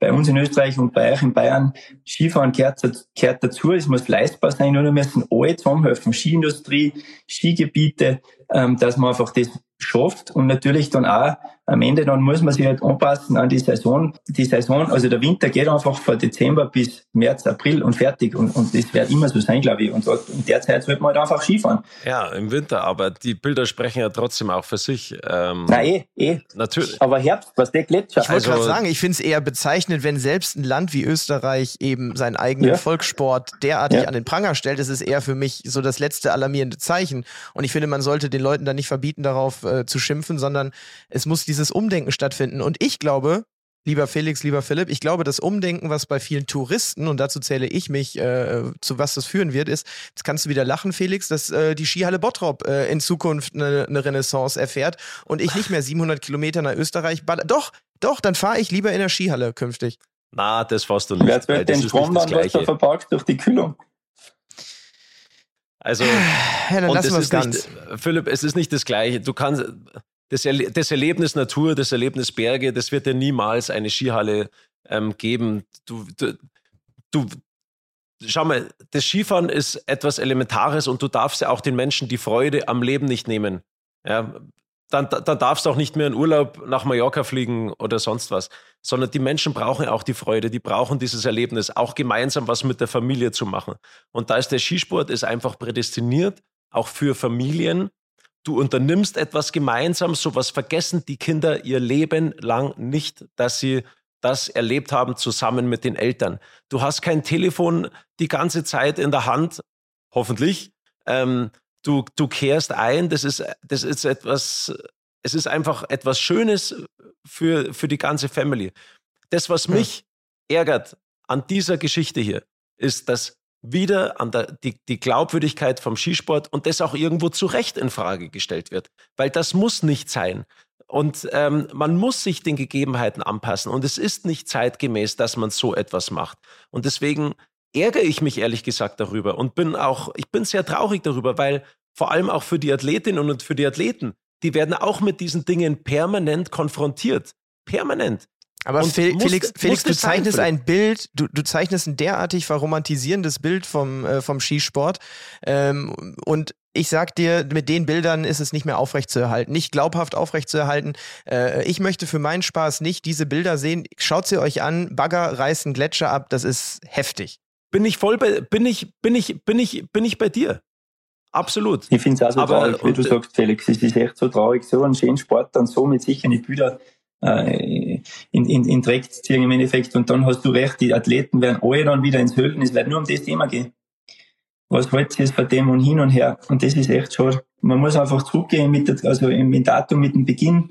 Bei uns in Österreich und bei euch in Bayern, Skifahren gehört, gehört dazu, es muss leistbar sein, nur wir müssen alle zusammenhelfen, Skiindustrie, Skigebiete, ähm, dass man einfach das schafft und natürlich dann auch am Ende dann muss man sich halt anpassen an die Saison. Die Saison, also der Winter geht einfach von Dezember bis März, April und fertig und, und das wird immer so sein, glaube ich. Und in der Zeit sollte man halt einfach Skifahren. Ja, im Winter, aber die Bilder sprechen ja trotzdem auch für sich. Ähm, Na eh, eh. Natürlich. Aber Herbst, was der Gletscher. Ich wollte also, gerade sagen, ich finde es eher bezeichnend, wenn selbst ein Land wie Österreich eben seinen eigenen ja. Volkssport derartig ja. an den Pranger stellt. Das ist eher für mich so das letzte alarmierende Zeichen. Und ich finde, man sollte den Leuten da nicht verbieten, darauf äh, zu schimpfen, sondern es muss dieses Umdenken stattfinden. Und ich glaube, lieber Felix, lieber Philipp, ich glaube, das Umdenken, was bei vielen Touristen, und dazu zähle ich mich, äh, zu was das führen wird, ist, jetzt kannst du wieder lachen, Felix, dass äh, die Skihalle Bottrop äh, in Zukunft eine, eine, Renaissance erfährt und ich nicht mehr 700 Kilometer nach Österreich baller. Doch, doch, dann fahre ich lieber in der Skihalle künftig. Na, das fährst du nicht. Wer wird den Strom dann verparkt durch die Kühlung? Also, ja, dann lassen wir es ganz. Nicht, Philipp, es ist nicht das Gleiche. Du kannst, das, Erle das, Erlebnis Natur, das Erlebnis Berge, das wird dir niemals eine Skihalle ähm, geben. Du, du, du, schau mal, das Skifahren ist etwas Elementares und du darfst ja auch den Menschen die Freude am Leben nicht nehmen. Ja, dann, dann darfst du auch nicht mehr in Urlaub nach Mallorca fliegen oder sonst was, sondern die Menschen brauchen auch die Freude, die brauchen dieses Erlebnis, auch gemeinsam was mit der Familie zu machen. Und da ist der Skisport ist einfach prädestiniert, auch für Familien. Du unternimmst etwas gemeinsam, sowas vergessen die Kinder ihr Leben lang nicht, dass sie das erlebt haben zusammen mit den Eltern. Du hast kein Telefon die ganze Zeit in der Hand, hoffentlich. Ähm, du, du kehrst ein, das ist, das ist etwas, es ist einfach etwas Schönes für, für die ganze Family. Das, was mich ärgert an dieser Geschichte hier, ist, dass wieder an der, die, die Glaubwürdigkeit vom Skisport und das auch irgendwo zu Recht in Frage gestellt wird. Weil das muss nicht sein. Und ähm, man muss sich den Gegebenheiten anpassen. Und es ist nicht zeitgemäß, dass man so etwas macht. Und deswegen ärgere ich mich ehrlich gesagt darüber und bin auch, ich bin sehr traurig darüber, weil vor allem auch für die Athletinnen und für die Athleten, die werden auch mit diesen Dingen permanent konfrontiert. Permanent. Aber und Felix, muss, Felix du zeichnest sein, ein Bild, du, du zeichnest ein derartig verromantisierendes Bild vom, äh, vom Skisport. Ähm, und ich sag dir, mit den Bildern ist es nicht mehr aufrechtzuerhalten, nicht glaubhaft aufrechtzuerhalten. Äh, ich möchte für meinen Spaß nicht diese Bilder sehen. Schaut sie euch an, Bagger reißen Gletscher ab, das ist heftig. Bin ich voll bei, bin ich, bin ich, bin ich, bin ich bei dir. Absolut. Ich finde es auch so Aber, traurig, wie du sagst, Felix. Es ist echt so traurig, so einen schönen Sport dann so mit sicheren Bilder äh, in, in, in Dreck ziehen im Endeffekt. Und dann hast du recht, die Athleten werden alle dann wieder ins Höllen. Es wird nur um das Thema gehen. Was ihr jetzt von dem und hin und her? Und das ist echt schade. Man muss einfach zurückgehen mit, der, also im Datum, mit dem Beginn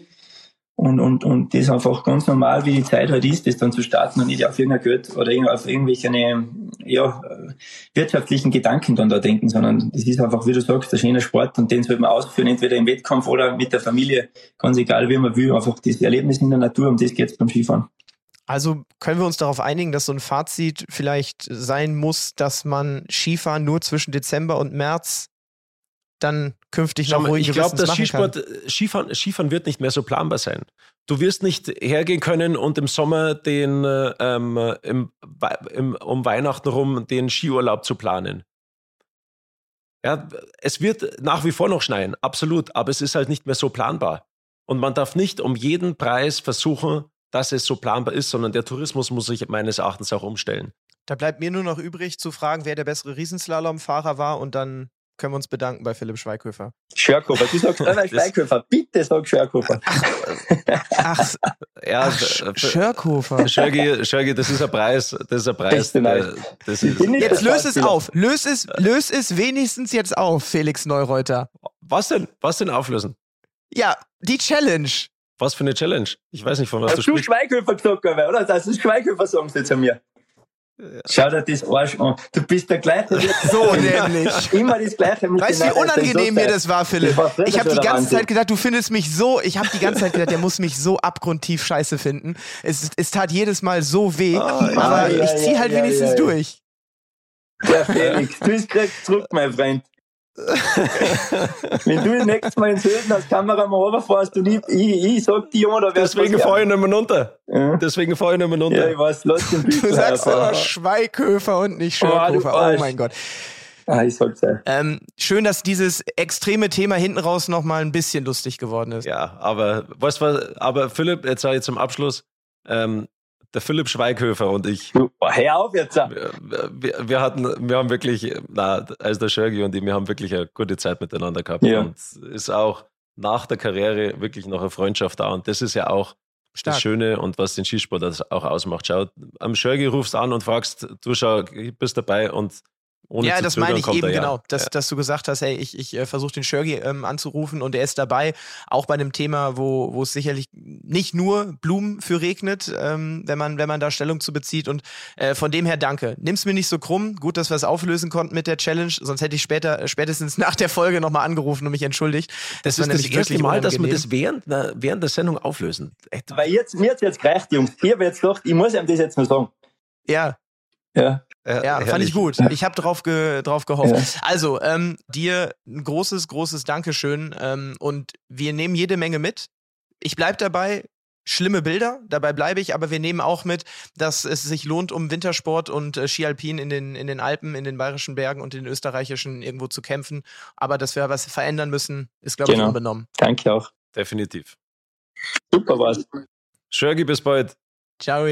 und, und, und das einfach ganz normal, wie die Zeit halt ist, das dann zu starten und nicht auf irgendein Geld oder auf irgendwelche ja, wirtschaftlichen Gedanken dann da denken, sondern das ist einfach, wie du sagst, ein schöner Sport und den sollte man ausführen, entweder im Wettkampf oder mit der Familie, ganz egal, wie man will, einfach das Erlebnis in der Natur, um das geht's beim Skifahren. Also können wir uns darauf einigen, dass so ein Fazit vielleicht sein muss, dass man Skifahren nur zwischen Dezember und März dann künftig noch ruhig Ich glaube, dass Skisport, Skifahren, Skifahren wird nicht mehr so planbar sein. Du wirst nicht hergehen können und im Sommer den ähm, im, im, um Weihnachten rum den Skiurlaub zu planen. Ja, es wird nach wie vor noch schneien, absolut, aber es ist halt nicht mehr so planbar. Und man darf nicht um jeden Preis versuchen, dass es so planbar ist, sondern der Tourismus muss sich meines Erachtens auch umstellen. Da bleibt mir nur noch übrig zu fragen, wer der bessere Riesenslalom-Fahrer war und dann können wir uns bedanken bei Philipp Schweighöfer. Schörkofer, du sagst immer Schweighöfer, bitte sag Schörkofer. Ach, ja, Schörkofer. Schörgi, Schörgi, das ist ein Preis, das ist ein Preis. Das, das ist jetzt löse es auf, löse es, löse es wenigstens jetzt auf, Felix Neureuter. Was denn, was denn auflösen? Ja, die Challenge. Was für eine Challenge? Ich weiß nicht, von was Hast du sprichst. du Schweighöfer gesagt, oder? Das ist Schweighöfer-Songs jetzt an mir. Schau dir das Arsch an. Du bist der gleiche. So nämlich. Immer das gleiche. Weißt du, wie unangenehm mir das war, Philipp? Ich habe die ganze Zeit gedacht, du findest mich so, ich habe die ganze Zeit gedacht, der muss mich so abgrundtief scheiße finden. Es, es tat jedes Mal so weh, oh, aber ja, ich zieh ja, halt wenigstens durch. Ja, Felix, du bist direkt zurück, mein Freund. Wenn du nächstes Mal ins Höhen als Kameramann runterfährst und ich, ich, ich sag dir, oder Deswegen fahre ich nicht mehr runter. Ja. Deswegen fahre ich nicht mehr runter. Ja, ich weiß, lass den Du sagst aber Schweighöfer und nicht Schörkofer. Oh, oh, mein Gott. Ah, ich sag's ja. Ähm, schön, dass dieses extreme Thema hinten raus nochmal ein bisschen lustig geworden ist. Ja, aber was war, aber Philipp, jetzt sage ich zum Abschluss, ähm, der Philipp Schweighöfer und ich. Du, hör auf jetzt! Wir, wir, wir, hatten, wir haben wirklich, na, also der Schergi und ich, wir haben wirklich eine gute Zeit miteinander gehabt. Ja. Und ist auch nach der Karriere wirklich noch eine Freundschaft da. Und das ist ja auch Stark. das Schöne und was den Skisport auch ausmacht. Schau, am Schergi rufst an und fragst, du schau, bist dabei und ohne ja, das meine ich eben genau, dass, ja. dass du gesagt hast, hey, ich, ich äh, versuche den Shergi ähm, anzurufen und er ist dabei, auch bei einem Thema, wo, wo es sicherlich nicht nur Blumen für regnet, ähm, wenn, man, wenn man da Stellung zu bezieht. Und äh, von dem her danke. Nimm's mir nicht so krumm. Gut, dass wir es auflösen konnten mit der Challenge, sonst hätte ich später, spätestens nach der Folge nochmal angerufen und mich entschuldigt. Das, das ist das erste Mal, dass wir das während, während der Sendung auflösen. Weil jetzt, mir hat jetzt gereicht, Jungs. Ich habe jetzt gedacht, ich muss ihm das jetzt mal sagen. Ja. Ja. Ja, ja fand ich gut. Ich habe drauf, ge drauf gehofft. Ja. Also, ähm, dir ein großes, großes Dankeschön. Ähm, und wir nehmen jede Menge mit. Ich bleibe dabei schlimme Bilder, dabei bleibe ich, aber wir nehmen auch mit, dass es sich lohnt, um Wintersport und äh, Skialpin in den, in den Alpen, in den bayerischen Bergen und in den österreichischen irgendwo zu kämpfen. Aber dass wir was verändern müssen, ist, glaube genau. ich, unbenommen. Danke auch. Definitiv. Super was. Schörgi, bis bald. Ciao.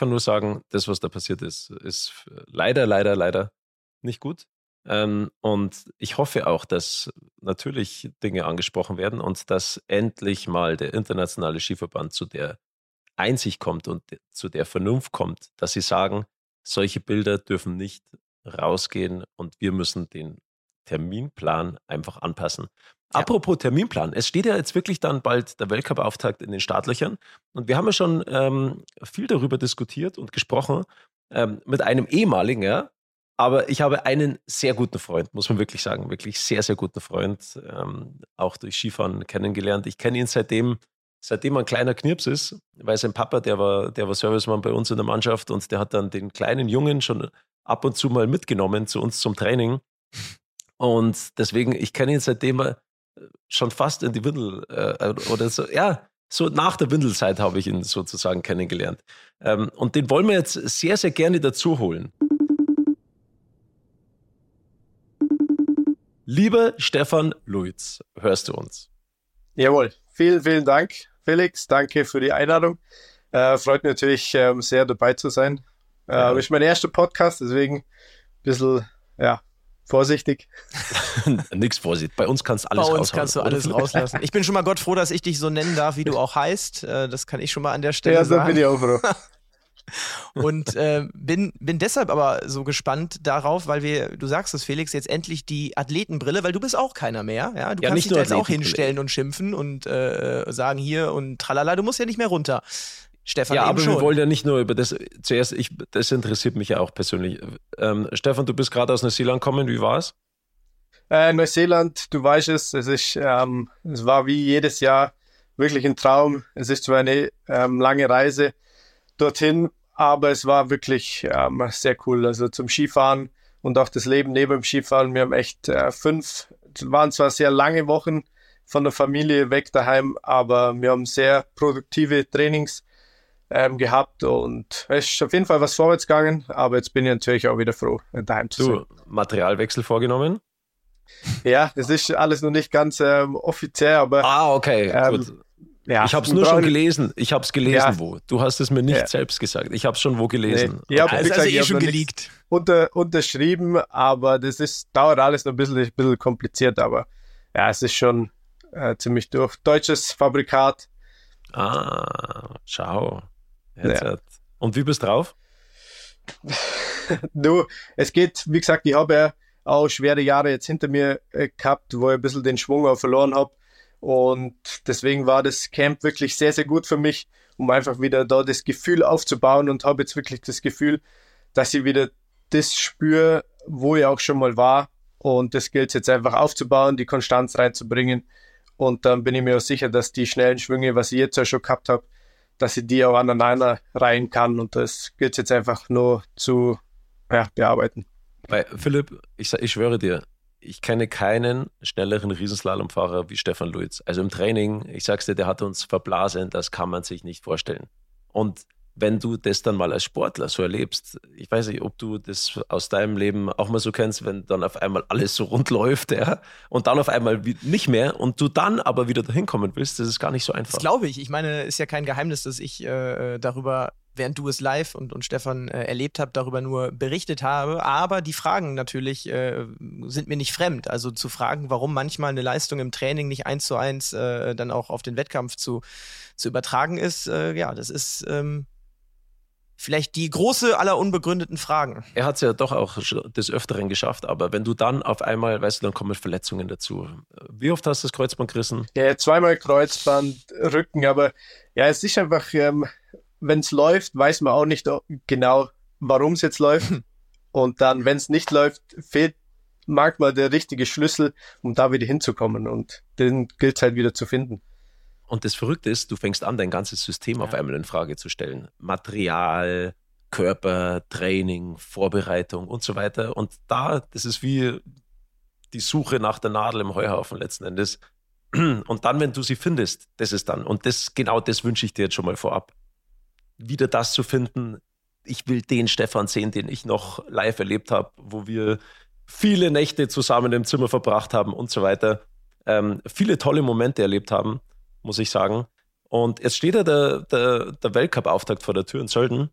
Kann nur sagen, das, was da passiert ist, ist leider, leider, leider nicht gut. Ähm, und ich hoffe auch, dass natürlich Dinge angesprochen werden und dass endlich mal der internationale Skiverband zu der Einsicht kommt und zu der Vernunft kommt, dass sie sagen, solche Bilder dürfen nicht rausgehen und wir müssen den Terminplan einfach anpassen. Apropos Terminplan, es steht ja jetzt wirklich dann bald der Weltcup-Auftakt in den Startlöchern und wir haben ja schon ähm, viel darüber diskutiert und gesprochen ähm, mit einem ehemaligen, ja, aber ich habe einen sehr guten Freund, muss man wirklich sagen, wirklich sehr, sehr guten Freund, ähm, auch durch Skifahren kennengelernt. Ich kenne ihn seitdem, seitdem er ein kleiner Knirps ist, weil sein Papa, der war, der war Servicemann bei uns in der Mannschaft und der hat dann den kleinen Jungen schon ab und zu mal mitgenommen zu uns zum Training. Und deswegen, ich kenne ihn seitdem er schon fast in die Windel äh, oder so, ja, so nach der Windelzeit habe ich ihn sozusagen kennengelernt. Ähm, und den wollen wir jetzt sehr, sehr gerne dazu holen. Lieber Stefan Luiz, hörst du uns? Jawohl, vielen, vielen Dank, Felix. Danke für die Einladung. Äh, freut mich natürlich ähm, sehr, dabei zu sein. Äh, ja. Ist mein erster Podcast, deswegen ein bisschen, ja, Vorsichtig. Nix Vorsicht. Bei uns kannst du alles Bei uns kannst du alles rauslassen. Ich bin schon mal Gott froh, dass ich dich so nennen darf, wie du auch heißt. Äh, das kann ich schon mal an der Stelle sagen. Ja, so bin ich auch froh. Und äh, bin, bin deshalb aber so gespannt darauf, weil wir, du sagst es, Felix, jetzt endlich die Athletenbrille, weil du bist auch keiner mehr. Ja? Du ja, kannst dich da jetzt auch hinstellen und schimpfen und äh, sagen hier und tralala, du musst ja nicht mehr runter. Stefan, ja, aber schon. wir wollen ja nicht nur über das. Zuerst, ich, das interessiert mich ja auch persönlich. Ähm, Stefan, du bist gerade aus Neuseeland gekommen. Wie war es? Äh, Neuseeland, du weißt es, es, ist, ähm, es war wie jedes Jahr wirklich ein Traum. Es ist zwar eine ähm, lange Reise dorthin, aber es war wirklich ähm, sehr cool. Also zum Skifahren und auch das Leben neben dem Skifahren. Wir haben echt äh, fünf, waren zwar sehr lange Wochen von der Familie weg daheim, aber wir haben sehr produktive Trainings ähm, gehabt und es ist auf jeden Fall was vorwärts gegangen, aber jetzt bin ich natürlich auch wieder froh, daheim zu sein. Materialwechsel vorgenommen? Ja, das ist alles noch nicht ganz ähm, offiziell, aber. Ah, okay, ähm, gut. Ja, ich habe es nur schon gelesen. Ich habe es gelesen, ja. wo. Du hast es mir nicht ja. selbst gesagt. Ich habe es schon wo gelesen. Nee. Ich habe also, also eh schon geleakt. Unter, unterschrieben, aber das ist, dauert alles noch ein bisschen, ein bisschen kompliziert, aber ja, es ist schon äh, ziemlich durch. Deutsches Fabrikat. Ah, schau. Ja. Und wie bist du drauf? du, es geht, wie gesagt, ich habe ja auch schwere Jahre jetzt hinter mir äh, gehabt, wo ich ein bisschen den Schwung auch verloren habe. Und deswegen war das Camp wirklich sehr, sehr gut für mich, um einfach wieder da das Gefühl aufzubauen und habe jetzt wirklich das Gefühl, dass ich wieder das spüre, wo ich auch schon mal war. Und das gilt jetzt einfach aufzubauen, die Konstanz reinzubringen. Und dann bin ich mir auch sicher, dass die schnellen Schwünge, was ich jetzt ja schon gehabt habe, dass ich die auch aneinander reihen kann. Und das gilt jetzt einfach nur zu ja, bearbeiten. Bei Philipp, ich, ich schwöre dir, ich kenne keinen schnelleren Riesenslalomfahrer wie Stefan Luiz. Also im Training, ich sag's dir, der hat uns verblasen, das kann man sich nicht vorstellen. Und wenn du das dann mal als Sportler so erlebst, ich weiß nicht, ob du das aus deinem Leben auch mal so kennst, wenn dann auf einmal alles so rund läuft, ja, und dann auf einmal nicht mehr und du dann aber wieder dahin kommen willst, das ist gar nicht so einfach. Das glaube ich. Ich meine, ist ja kein Geheimnis, dass ich äh, darüber während du es live und, und Stefan äh, erlebt habt, darüber nur berichtet habe. Aber die Fragen natürlich äh, sind mir nicht fremd. Also zu fragen, warum manchmal eine Leistung im Training nicht eins zu eins äh, dann auch auf den Wettkampf zu, zu übertragen ist, äh, ja, das ist ähm, vielleicht die große aller unbegründeten Fragen. Er hat es ja doch auch des Öfteren geschafft, aber wenn du dann auf einmal, weißt du, dann kommen Verletzungen dazu. Wie oft hast du das Kreuzband gerissen? Ja, zweimal Kreuzband, Rücken, aber ja, es ist einfach, ähm, wenn es läuft, weiß man auch nicht genau, warum es jetzt läuft. Und dann, wenn es nicht läuft, fehlt manchmal der richtige Schlüssel, um da wieder hinzukommen. Und den gilt es halt wieder zu finden. Und das Verrückte ist, du fängst an, dein ganzes System ja. auf einmal in Frage zu stellen. Material, Körper, Training, Vorbereitung und so weiter. Und da, das ist wie die Suche nach der Nadel im Heuhaufen letzten Endes. Und dann, wenn du sie findest, das ist dann. Und das, genau das wünsche ich dir jetzt schon mal vorab. Wieder das zu finden. Ich will den Stefan sehen, den ich noch live erlebt habe, wo wir viele Nächte zusammen im Zimmer verbracht haben und so weiter. Ähm, viele tolle Momente erlebt haben, muss ich sagen. Und jetzt steht ja der, der, der Weltcup-Auftakt vor der Tür in Sölden.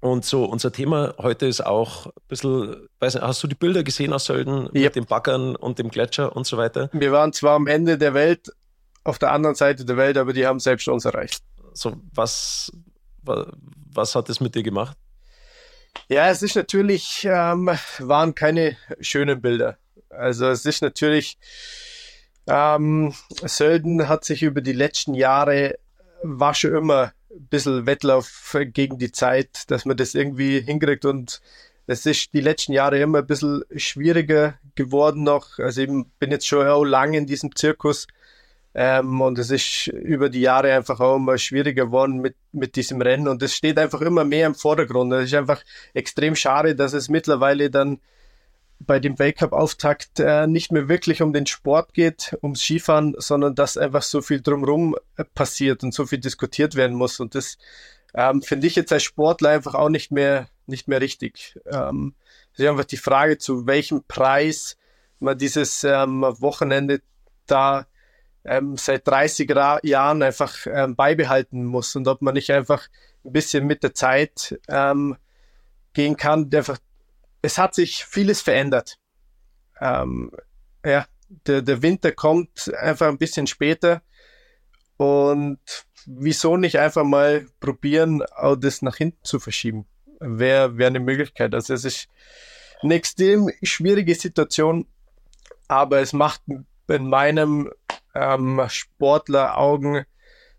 Und so, unser Thema heute ist auch ein bisschen, weiß nicht, hast du die Bilder gesehen aus Sölden yep. mit den Baggern und dem Gletscher und so weiter? Wir waren zwar am Ende der Welt, auf der anderen Seite der Welt, aber die haben selbst uns erreicht. So, was, was hat das mit dir gemacht? Ja, es ist natürlich, ähm, waren keine schönen Bilder. Also es ist natürlich, ähm, Sölden hat sich über die letzten Jahre, war schon immer ein bisschen Wettlauf gegen die Zeit, dass man das irgendwie hinkriegt und es ist die letzten Jahre immer ein bisschen schwieriger geworden noch. Also ich bin jetzt schon auch lange in diesem Zirkus ähm, und es ist über die Jahre einfach auch immer schwieriger geworden mit, mit diesem Rennen und es steht einfach immer mehr im Vordergrund. Es ist einfach extrem schade, dass es mittlerweile dann bei dem Weltcup-Auftakt äh, nicht mehr wirklich um den Sport geht, ums Skifahren, sondern dass einfach so viel drumherum äh, passiert und so viel diskutiert werden muss. Und das ähm, finde ich jetzt als Sportler einfach auch nicht mehr, nicht mehr richtig. Ähm, es ist einfach die Frage, zu welchem Preis man dieses ähm, Wochenende da ähm, seit 30 Jahren einfach ähm, beibehalten muss und ob man nicht einfach ein bisschen mit der Zeit ähm, gehen kann, einfach es hat sich vieles verändert. Ähm, ja, der, der Winter kommt einfach ein bisschen später und wieso nicht einfach mal probieren, auch das nach hinten zu verschieben? Wäre wär eine Möglichkeit. Also es ist eine extrem schwierige Situation, aber es macht in meinem ähm, Sportler-Augen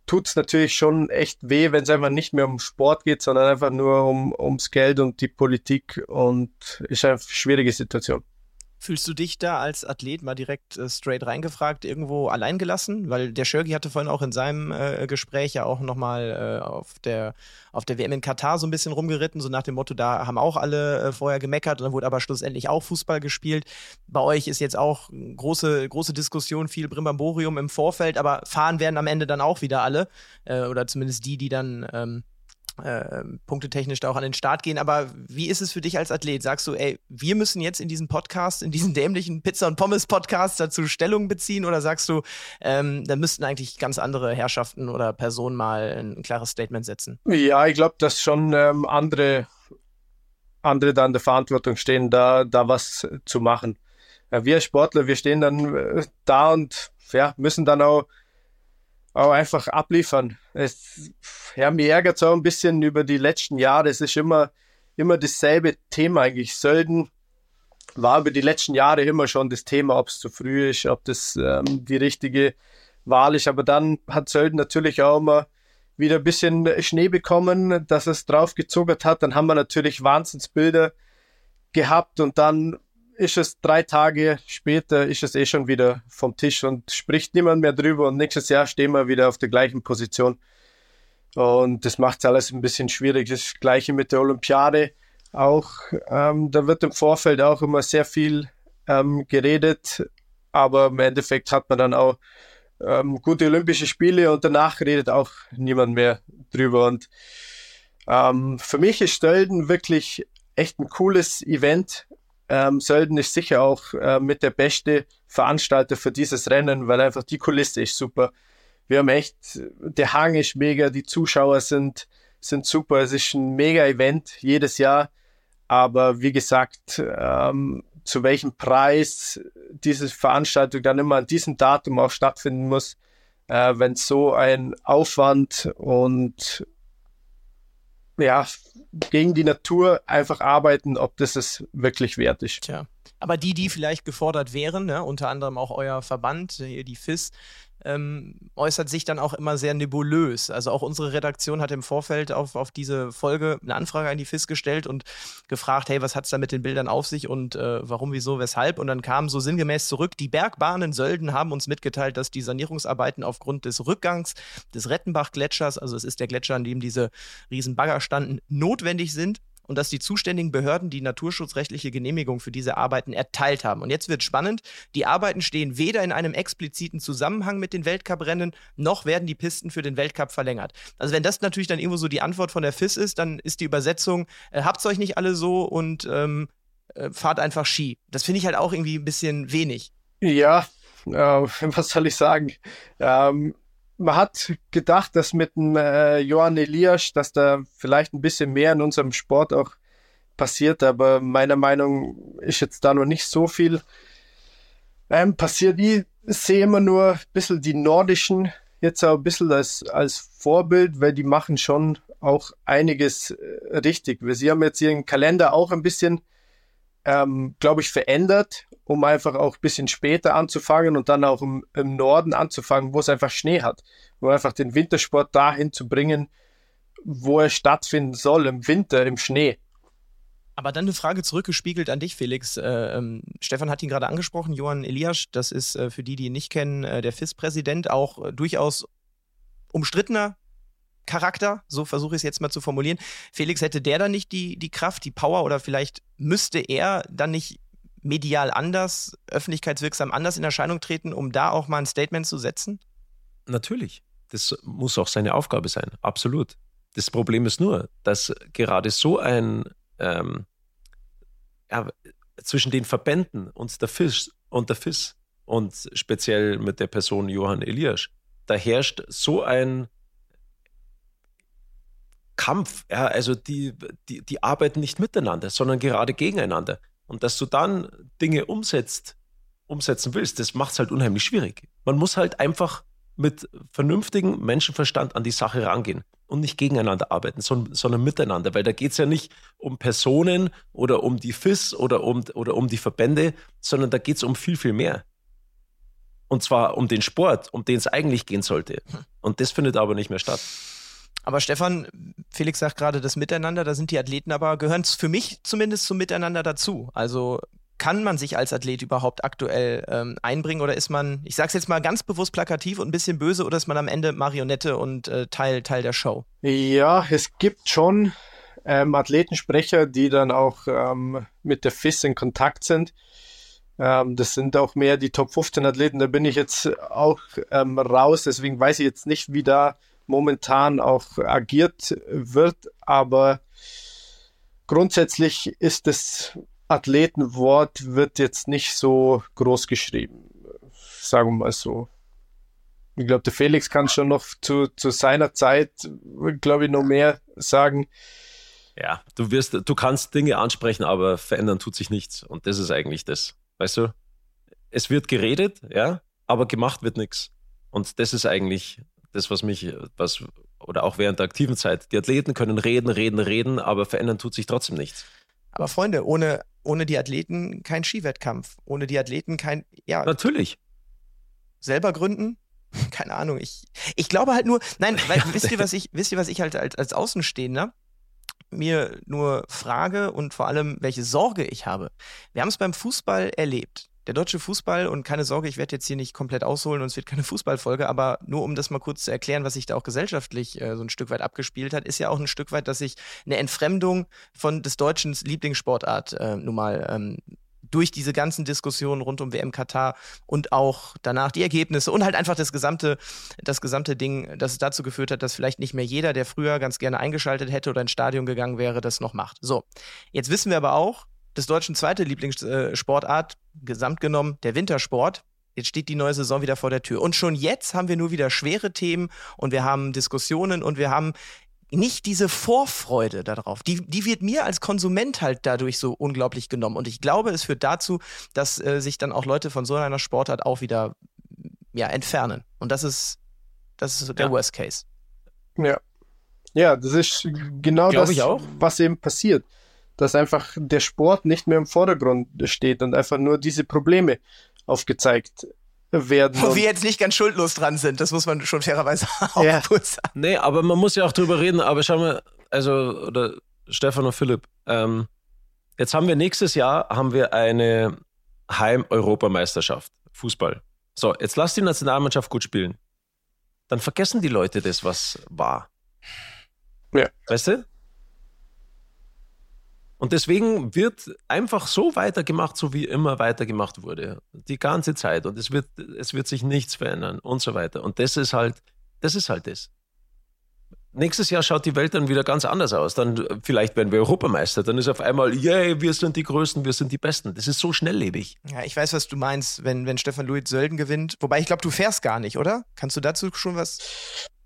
tut es natürlich schon echt weh, wenn es einfach nicht mehr um Sport geht, sondern einfach nur um, ums Geld und die Politik und ist eine schwierige Situation. Fühlst du dich da als Athlet mal direkt äh, straight reingefragt, irgendwo alleingelassen? Weil der Schörgi hatte vorhin auch in seinem äh, Gespräch ja auch nochmal äh, auf, der, auf der WM in Katar so ein bisschen rumgeritten, so nach dem Motto, da haben auch alle äh, vorher gemeckert und dann wurde aber schlussendlich auch Fußball gespielt. Bei euch ist jetzt auch große, große Diskussion, viel Brimbamborium im Vorfeld, aber fahren werden am Ende dann auch wieder alle. Äh, oder zumindest die, die dann ähm, äh, punktetechnisch da auch an den Start gehen. Aber wie ist es für dich als Athlet? Sagst du, ey, wir müssen jetzt in diesem Podcast, in diesen dämlichen Pizza- und Pommes-Podcast dazu Stellung beziehen? Oder sagst du, ähm, da müssten eigentlich ganz andere Herrschaften oder Personen mal ein, klares Statement setzen? Ja, ich glaube, dass schon ähm, andere, andere da in der Verantwortung stehen, da, da was zu machen. Ja, wir Sportler, wir stehen dann äh, da und ja, müssen dann auch auch einfach abliefern. Es, ja, mir ärgert es auch ein bisschen über die letzten Jahre. Es ist immer, immer dasselbe Thema eigentlich. Sölden war über die letzten Jahre immer schon das Thema, ob es zu früh ist, ob das ähm, die richtige Wahl ist. Aber dann hat Sölden natürlich auch immer wieder ein bisschen Schnee bekommen, dass es draufgezogert hat. Dann haben wir natürlich Wahnsinnsbilder gehabt und dann ist es drei Tage später, ist es eh schon wieder vom Tisch und spricht niemand mehr drüber und nächstes Jahr stehen wir wieder auf der gleichen Position. Und das macht alles ein bisschen schwierig. Das gleiche mit der Olympiade auch. Ähm, da wird im Vorfeld auch immer sehr viel ähm, geredet, aber im Endeffekt hat man dann auch ähm, gute Olympische Spiele und danach redet auch niemand mehr drüber. Und ähm, für mich ist Stölden wirklich echt ein cooles Event. Ähm, Sölden ist sicher auch äh, mit der beste Veranstalter für dieses Rennen, weil einfach die Kulisse ist super. Wir haben echt, der Hang ist mega, die Zuschauer sind, sind super. Es ist ein mega Event jedes Jahr. Aber wie gesagt, ähm, zu welchem Preis diese Veranstaltung dann immer an diesem Datum auch stattfinden muss, äh, wenn so ein Aufwand und ja, gegen die Natur einfach arbeiten, ob das es wirklich wert ist. Tja. Aber die, die vielleicht gefordert wären, ne, unter anderem auch euer Verband, die FIS, ähm, äußert sich dann auch immer sehr nebulös. Also auch unsere Redaktion hat im Vorfeld auf, auf diese Folge eine Anfrage an die FIS gestellt und gefragt, hey, was hat es da mit den Bildern auf sich und äh, warum, wieso, weshalb? Und dann kam so sinngemäß zurück, die Bergbahnen Sölden haben uns mitgeteilt, dass die Sanierungsarbeiten aufgrund des Rückgangs des Rettenbach-Gletschers, also es ist der Gletscher, an dem diese riesen Bagger standen, notwendig sind und dass die zuständigen Behörden die naturschutzrechtliche Genehmigung für diese Arbeiten erteilt haben. Und jetzt wird spannend. Die Arbeiten stehen weder in einem expliziten Zusammenhang mit den Weltcuprennen, noch werden die Pisten für den Weltcup verlängert. Also wenn das natürlich dann irgendwo so die Antwort von der FIS ist, dann ist die Übersetzung, äh, habt's euch nicht alle so und ähm, äh, fahrt einfach Ski. Das finde ich halt auch irgendwie ein bisschen wenig. Ja, äh, was soll ich sagen? Ähm, man hat gedacht, dass mit dem äh, Johann Elias, dass da vielleicht ein bisschen mehr in unserem Sport auch passiert, aber meiner Meinung ist jetzt da noch nicht so viel ähm, passiert. Ich sehe immer nur ein bisschen die nordischen jetzt auch ein bisschen als, als Vorbild, weil die machen schon auch einiges äh, richtig. Sie haben jetzt ihren Kalender auch ein bisschen ähm, glaube ich, verändert, um einfach auch ein bisschen später anzufangen und dann auch im, im Norden anzufangen, wo es einfach Schnee hat. Um einfach den Wintersport dahin zu bringen, wo er stattfinden soll, im Winter, im Schnee. Aber dann eine Frage zurückgespiegelt an dich, Felix. Äh, ähm, Stefan hat ihn gerade angesprochen, Johann Elias, das ist äh, für die, die ihn nicht kennen, äh, der FIS-Präsident, auch äh, durchaus umstrittener Charakter, so versuche ich es jetzt mal zu formulieren. Felix, hätte der dann nicht die, die Kraft, die Power oder vielleicht müsste er dann nicht medial anders, öffentlichkeitswirksam anders in Erscheinung treten, um da auch mal ein Statement zu setzen? Natürlich. Das muss auch seine Aufgabe sein, absolut. Das Problem ist nur, dass gerade so ein ähm, ja, zwischen den Verbänden und der FIS und der FIS und speziell mit der Person Johann Elias, da herrscht so ein Kampf. Ja, also die, die, die arbeiten nicht miteinander, sondern gerade gegeneinander. Und dass du dann Dinge umsetzt, umsetzen willst, das macht es halt unheimlich schwierig. Man muss halt einfach mit vernünftigem Menschenverstand an die Sache rangehen und nicht gegeneinander arbeiten, sondern, sondern miteinander, weil da geht es ja nicht um Personen oder um die FIS oder um, oder um die Verbände, sondern da geht es um viel, viel mehr. Und zwar um den Sport, um den es eigentlich gehen sollte. Und das findet aber nicht mehr statt. Aber Stefan, Felix sagt gerade das Miteinander, da sind die Athleten aber, gehören für mich zumindest zum Miteinander dazu. Also kann man sich als Athlet überhaupt aktuell ähm, einbringen oder ist man, ich sage es jetzt mal ganz bewusst plakativ und ein bisschen böse oder ist man am Ende Marionette und äh, Teil, Teil der Show? Ja, es gibt schon ähm, Athletensprecher, die dann auch ähm, mit der FIS in Kontakt sind. Ähm, das sind auch mehr die Top 15 Athleten, da bin ich jetzt auch ähm, raus, deswegen weiß ich jetzt nicht, wie da momentan auch agiert wird, aber grundsätzlich ist das Athletenwort wird jetzt nicht so groß geschrieben, sagen wir mal so. Ich glaube, der Felix kann schon noch zu, zu seiner Zeit, glaube ich, noch mehr sagen. Ja, du wirst, du kannst Dinge ansprechen, aber verändern tut sich nichts. Und das ist eigentlich das. Weißt du? Es wird geredet, ja, aber gemacht wird nichts. Und das ist eigentlich das, was mich, was, oder auch während der aktiven Zeit, die Athleten können reden, reden, reden, aber verändern tut sich trotzdem nichts. Aber Freunde, ohne, ohne die Athleten kein Skiwettkampf. Ohne die Athleten kein, ja. Natürlich. Selber gründen? Keine Ahnung. Ich, ich glaube halt nur, nein, weil, wisst ihr, was ich, wisst ihr, was ich halt als, als Außenstehender mir nur frage und vor allem, welche Sorge ich habe. Wir haben es beim Fußball erlebt der deutsche Fußball, und keine Sorge, ich werde jetzt hier nicht komplett ausholen und es wird keine Fußballfolge, aber nur um das mal kurz zu erklären, was sich da auch gesellschaftlich äh, so ein Stück weit abgespielt hat, ist ja auch ein Stück weit, dass sich eine Entfremdung von des Deutschen Lieblingssportart äh, nun mal ähm, durch diese ganzen Diskussionen rund um WM Katar und auch danach die Ergebnisse und halt einfach das gesamte, das gesamte Ding, das dazu geführt hat, dass vielleicht nicht mehr jeder, der früher ganz gerne eingeschaltet hätte oder ins Stadion gegangen wäre, das noch macht. So, jetzt wissen wir aber auch, des Deutschen zweite Lieblingssportart, gesamt genommen der Wintersport. Jetzt steht die neue Saison wieder vor der Tür. Und schon jetzt haben wir nur wieder schwere Themen und wir haben Diskussionen und wir haben nicht diese Vorfreude darauf. Die, die wird mir als Konsument halt dadurch so unglaublich genommen. Und ich glaube, es führt dazu, dass äh, sich dann auch Leute von so einer Sportart auch wieder ja, entfernen. Und das ist, das ist der ja. Worst Case. Ja. Ja, das ist genau Glaube das, was eben passiert dass einfach der Sport nicht mehr im Vordergrund steht und einfach nur diese Probleme aufgezeigt werden. Wo wir jetzt nicht ganz schuldlos dran sind, das muss man schon fairerweise auch ja. kurz sagen. Nee, aber man muss ja auch drüber reden. Aber schau mal, also, oder Stefan und Philipp, ähm, jetzt haben wir nächstes Jahr haben wir eine Heim-Europameisterschaft, Fußball. So, jetzt lass die Nationalmannschaft gut spielen. Dann vergessen die Leute das, was war. Ja. Weißt du? Und deswegen wird einfach so weitergemacht, so wie immer weitergemacht wurde. Die ganze Zeit. Und es wird, es wird sich nichts verändern und so weiter. Und das ist halt, das ist halt das. Nächstes Jahr schaut die Welt dann wieder ganz anders aus. Dann vielleicht werden wir Europameister. Dann ist auf einmal, yay, wir sind die Größten, wir sind die Besten. Das ist so schnelllebig. Ja, ich weiß, was du meinst, wenn, wenn Stefan Louis Sölden gewinnt. Wobei ich glaube, du fährst gar nicht, oder? Kannst du dazu schon was?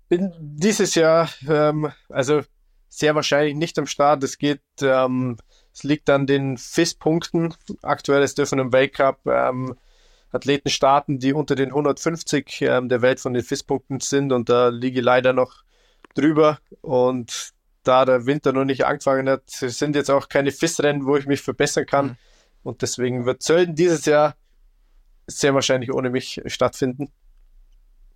Bin dieses Jahr, ähm, also sehr wahrscheinlich nicht am Start. Es geht, ähm, es liegt an den FIS-Punkten. Aktuell ist dürfen im Weltcup ähm, Athleten starten, die unter den 150 ähm, der Welt von den FIS-Punkten sind und da liege ich leider noch drüber und da der Winter noch nicht angefangen hat, sind jetzt auch keine FIS-Rennen, wo ich mich verbessern kann mhm. und deswegen wird Zölden dieses Jahr sehr wahrscheinlich ohne mich stattfinden.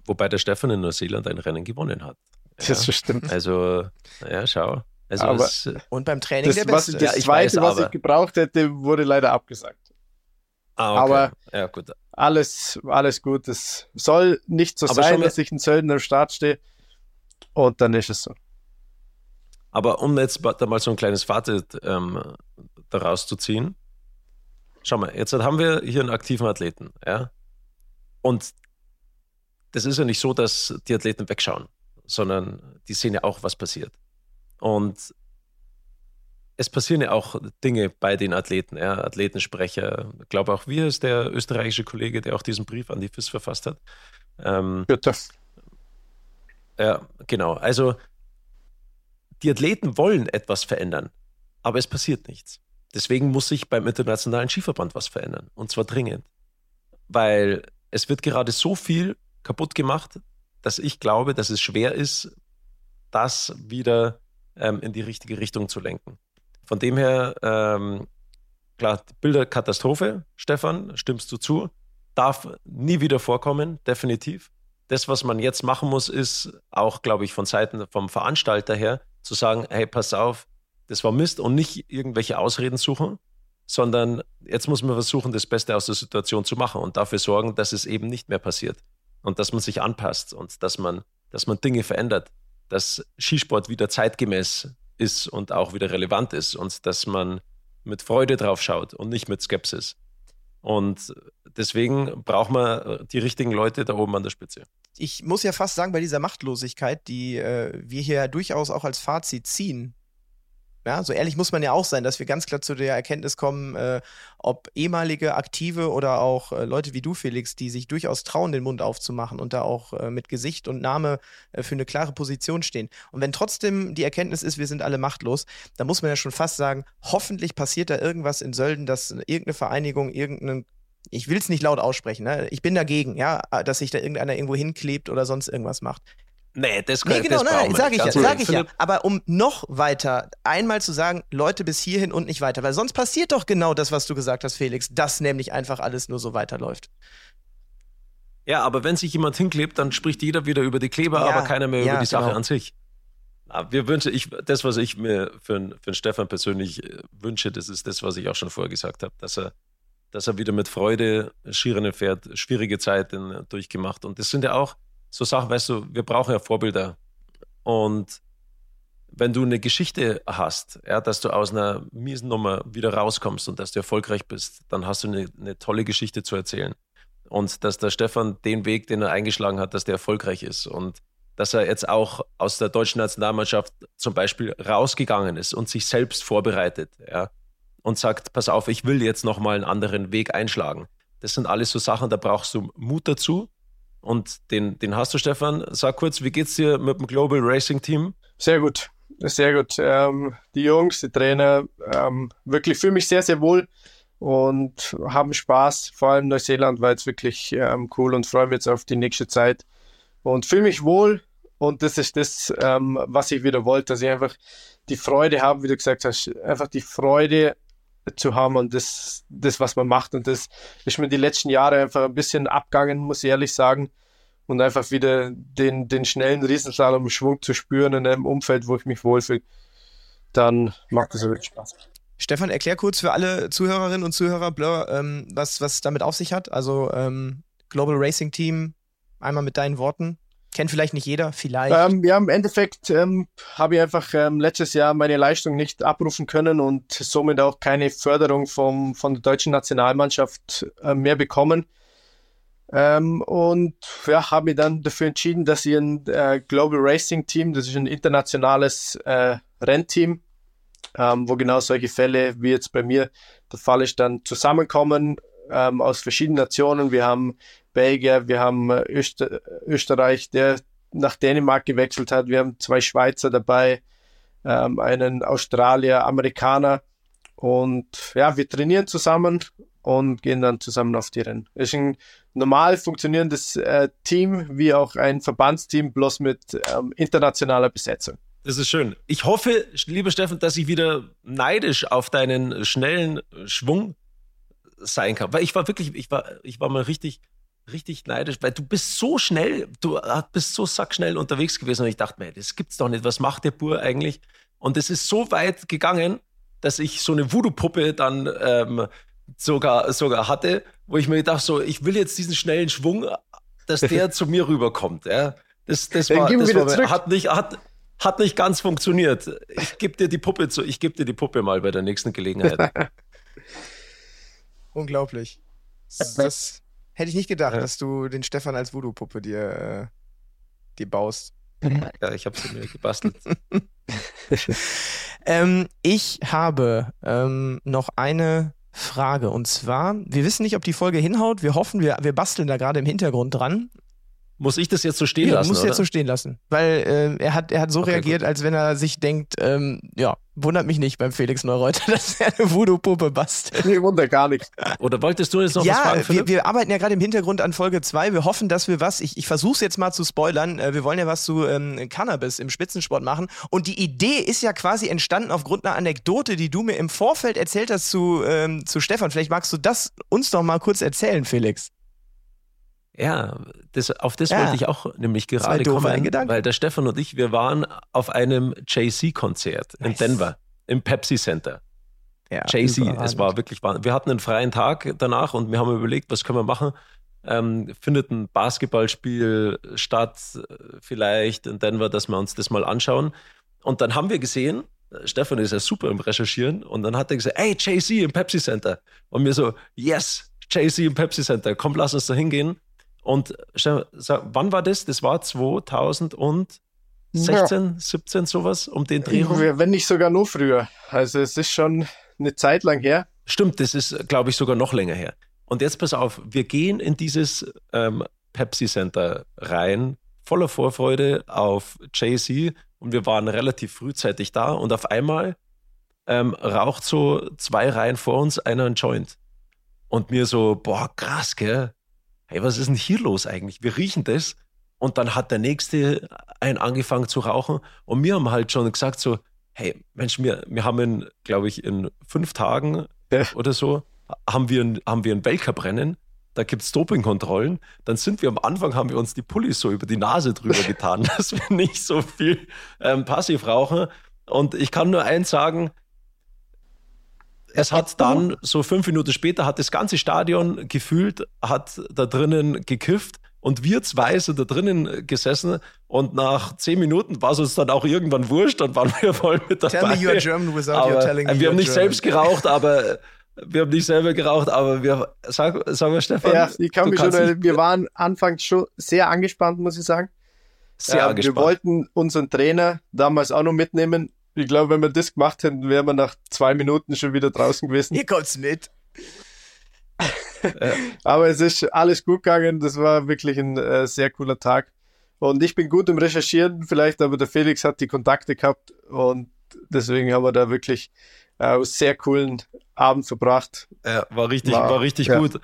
Wobei der Stefan in Neuseeland ein Rennen gewonnen hat. Ja. Das stimmt. Also, ja, schau. Also aber, es, und beim Training das, der Beste. Was, das ja, Zweite, weiß, was ich gebraucht hätte, wurde leider abgesagt. Ah, okay. Aber ja, gut. alles, alles gut. Es soll nicht so aber sein, dass ich in Sölden am Start stehe. Und dann ist es so. Aber um jetzt da mal so ein kleines Fazit ähm, daraus zu ziehen. Schau mal, jetzt haben wir hier einen aktiven Athleten, ja. Und das ist ja nicht so, dass die Athleten wegschauen, sondern die sehen ja auch, was passiert. Und es passieren ja auch Dinge bei den Athleten, ja, Athletensprecher. Ich glaube auch wir ist der österreichische Kollege, der auch diesen Brief an die FIS verfasst hat. Ähm, Bitte. Ja, genau. Also die Athleten wollen etwas verändern, aber es passiert nichts. Deswegen muss sich beim Internationalen Skiverband was verändern. Und zwar dringend. Weil es wird gerade so viel kaputt gemacht, dass ich glaube, dass es schwer ist, das wieder ähm, in die richtige Richtung zu lenken. Von dem her, ähm, klar, Bilderkatastrophe, Stefan, stimmst du zu? Darf nie wieder vorkommen, definitiv. Das, was man jetzt machen muss, ist auch, glaube ich, von Seiten vom Veranstalter her zu sagen, hey, pass auf, das war Mist und nicht irgendwelche Ausreden suchen, sondern jetzt muss man versuchen, das Beste aus der Situation zu machen und dafür sorgen, dass es eben nicht mehr passiert und dass man sich anpasst und dass man, dass man Dinge verändert, dass Skisport wieder zeitgemäß ist und auch wieder relevant ist und dass man mit Freude drauf schaut und nicht mit Skepsis. Und deswegen braucht man die richtigen Leute da oben an der Spitze. Ich muss ja fast sagen, bei dieser Machtlosigkeit, die äh, wir hier durchaus auch als Fazit ziehen, ja, so ehrlich muss man ja auch sein, dass wir ganz klar zu der Erkenntnis kommen, äh, ob ehemalige Aktive oder auch äh, Leute wie du, Felix, die sich durchaus trauen, den Mund aufzumachen und da auch äh, mit Gesicht und Name äh, für eine klare Position stehen. Und wenn trotzdem die Erkenntnis ist, wir sind alle machtlos, dann muss man ja schon fast sagen, hoffentlich passiert da irgendwas in Sölden, dass irgendeine Vereinigung, irgendeinen ich will es nicht laut aussprechen, ne? ich bin dagegen, ja, dass sich da irgendeiner irgendwo hinklebt oder sonst irgendwas macht. Nee, das kann nee, genau, das nein, sage ich ja, sage ich ja. Aber um noch weiter einmal zu sagen, Leute bis hierhin und nicht weiter, weil sonst passiert doch genau das, was du gesagt hast, Felix, dass nämlich einfach alles nur so weiterläuft. Ja, aber wenn sich jemand hinklebt, dann spricht jeder wieder über die Kleber, ja, aber keiner mehr ja, über die Sache genau. an sich. Wir wünschen, ich, das, was ich mir für, für Stefan persönlich äh, wünsche, das ist das, was ich auch schon vorher gesagt habe, dass er, dass er wieder mit Freude Skirennen fährt, schwierige Zeiten durchgemacht. Und das sind ja auch, so Sachen, weißt du, wir brauchen ja Vorbilder. Und wenn du eine Geschichte hast, ja, dass du aus einer miesen Nummer wieder rauskommst und dass du erfolgreich bist, dann hast du eine, eine tolle Geschichte zu erzählen. Und dass der Stefan den Weg, den er eingeschlagen hat, dass der erfolgreich ist. Und dass er jetzt auch aus der deutschen Nationalmannschaft zum Beispiel rausgegangen ist und sich selbst vorbereitet, ja, und sagt, pass auf, ich will jetzt nochmal einen anderen Weg einschlagen. Das sind alles so Sachen, da brauchst du Mut dazu, und den, den hast du, Stefan. Sag kurz, wie geht's dir mit dem Global Racing Team? Sehr gut, sehr gut. Ähm, die Jungs, die Trainer, ähm, wirklich fühle mich sehr, sehr wohl und haben Spaß. Vor allem Neuseeland war jetzt wirklich ähm, cool und freue mich jetzt auf die nächste Zeit und fühle mich wohl. Und das ist das, ähm, was ich wieder wollte, dass ich einfach die Freude habe, wie du gesagt hast, einfach die Freude zu haben und das, das, was man macht. Und das ist mir die letzten Jahre einfach ein bisschen abgangen, muss ich ehrlich sagen. Und einfach wieder den, den schnellen Riesenslalom-Schwung zu spüren in einem Umfeld, wo ich mich wohlfühle, dann macht es wirklich Spaß. Stefan, erklär kurz für alle Zuhörerinnen und Zuhörer, Blur, ähm, was, was damit auf sich hat. Also ähm, Global Racing Team, einmal mit deinen Worten. Kennt vielleicht nicht jeder, vielleicht. Ähm, ja, im Endeffekt ähm, habe ich einfach ähm, letztes Jahr meine Leistung nicht abrufen können und somit auch keine Förderung vom, von der deutschen Nationalmannschaft äh, mehr bekommen. Ähm, und ja, habe mich dann dafür entschieden, dass ich ein äh, Global Racing Team, das ist ein internationales äh, Rennteam, ähm, wo genau solche Fälle wie jetzt bei mir der Fall ist, dann zusammenkommen ähm, aus verschiedenen Nationen. Wir haben Belgier, wir haben äh, Öster Österreich, der nach Dänemark gewechselt hat. Wir haben zwei Schweizer dabei, ähm, einen Australier, Amerikaner. Und ja, wir trainieren zusammen und gehen dann zusammen auf die Rennen. Es ist ein normal funktionierendes äh, Team, wie auch ein Verbandsteam, bloß mit ähm, internationaler Besetzung. Das ist schön. Ich hoffe, lieber Steffen, dass ich wieder neidisch auf deinen schnellen Schwung sein kann. Weil ich war wirklich, ich war, ich war mal richtig, richtig neidisch, weil du bist so schnell, du bist so sackschnell unterwegs gewesen und ich dachte mir, das gibt's doch nicht. Was macht der Bur eigentlich? Und es ist so weit gegangen, dass ich so eine Voodoo-Puppe dann ähm, sogar, sogar hatte, wo ich mir gedacht so, ich will jetzt diesen schnellen Schwung, dass der zu mir rüberkommt. Ja. Das, das, war, das war, hat nicht, hat, hat nicht ganz funktioniert. Ich gebe dir die Puppe zu, ich gebe dir die Puppe mal bei der nächsten Gelegenheit. Unglaublich. Das, das, hätte ich nicht gedacht, ja. dass du den Stefan als Voodoo-Puppe dir, äh, dir baust. Ja, ich habe sie mir gebastelt. ähm, ich habe ähm, noch eine Frage und zwar, wir wissen nicht, ob die Folge hinhaut. Wir hoffen, wir, wir basteln da gerade im Hintergrund dran. Muss ich das jetzt so stehen ja, lassen? Muss jetzt so stehen lassen. Weil äh, er hat, er hat so okay, reagiert, gut. als wenn er sich denkt, ähm, ja, wundert mich nicht beim Felix Neureuter, dass er eine Voodoo-Puppe bastelt. Nee, wundert gar nichts. Oder wolltest du jetzt noch ja, was fragen? Ja, wir, wir, arbeiten ja gerade im Hintergrund an Folge 2. Wir hoffen, dass wir was, ich, ich versuche es jetzt mal zu spoilern, äh, wir wollen ja was zu ähm, Cannabis im Spitzensport machen. Und die Idee ist ja quasi entstanden aufgrund einer Anekdote, die du mir im Vorfeld erzählt hast zu, ähm, zu Stefan. Vielleicht magst du das uns doch mal kurz erzählen, Felix. Ja, das, auf das ja. wollte ich auch nämlich gerade kommen, weil der Stefan und ich, wir waren auf einem JC-Konzert nice. in Denver, im Pepsi Center. Ja, JC, es war wirklich, wir hatten einen freien Tag danach und wir haben überlegt, was können wir machen. Ähm, findet ein Basketballspiel statt, äh, vielleicht in Denver, dass wir uns das mal anschauen. Und dann haben wir gesehen, Stefan ist ja super im Recherchieren und dann hat er gesagt, hey, JC im Pepsi Center. Und wir so, yes, JC im Pepsi Center, komm, lass uns da hingehen. Und wann war das? Das war 2016, ja. 17, sowas, um den Dreh rum? Wenn nicht sogar noch früher. Also es ist schon eine Zeit lang her. Stimmt, das ist, glaube ich, sogar noch länger her. Und jetzt pass auf, wir gehen in dieses ähm, Pepsi Center rein, voller Vorfreude auf Jay-Z und wir waren relativ frühzeitig da und auf einmal ähm, raucht so zwei Reihen vor uns einer ein Joint. Und mir so, boah, krass, gell? Hey, was ist denn hier los eigentlich? Wir riechen das. Und dann hat der Nächste einen angefangen zu rauchen. Und wir haben halt schon gesagt so, hey, Mensch, wir, wir haben in, glaube ich, in fünf Tagen ja. oder so, haben wir ein, haben wir ein Weltcup-Rennen. Da gibt es Dopingkontrollen. Dann sind wir am Anfang, haben wir uns die Pullis so über die Nase drüber getan, dass wir nicht so viel ähm, passiv rauchen. Und ich kann nur eins sagen, es hat dann, so fünf Minuten später, hat das ganze Stadion gefühlt, hat da drinnen gekifft und wir zwei sind da drinnen gesessen und nach zehn Minuten war es uns dann auch irgendwann wurscht und waren wir voll mit dabei. Tell me you are German without aber, you telling me Wir haben nicht German. selbst geraucht, aber wir haben nicht selber geraucht, aber wir, sag, sag mal Stefan. Ja, ich kann mich schon, wir waren anfangs schon sehr angespannt, muss ich sagen. Sehr äh, angespannt. Wir wollten unseren Trainer damals auch noch mitnehmen ich glaube, wenn wir das gemacht hätten, wären wir nach zwei Minuten schon wieder draußen gewesen. Hier kommt's mit. Aber es ist alles gut gegangen. Das war wirklich ein äh, sehr cooler Tag. Und ich bin gut im Recherchieren, vielleicht, aber der Felix hat die Kontakte gehabt und deswegen haben wir da wirklich äh, sehr coolen Abend verbracht. Ja, war richtig, war, war richtig ja. gut.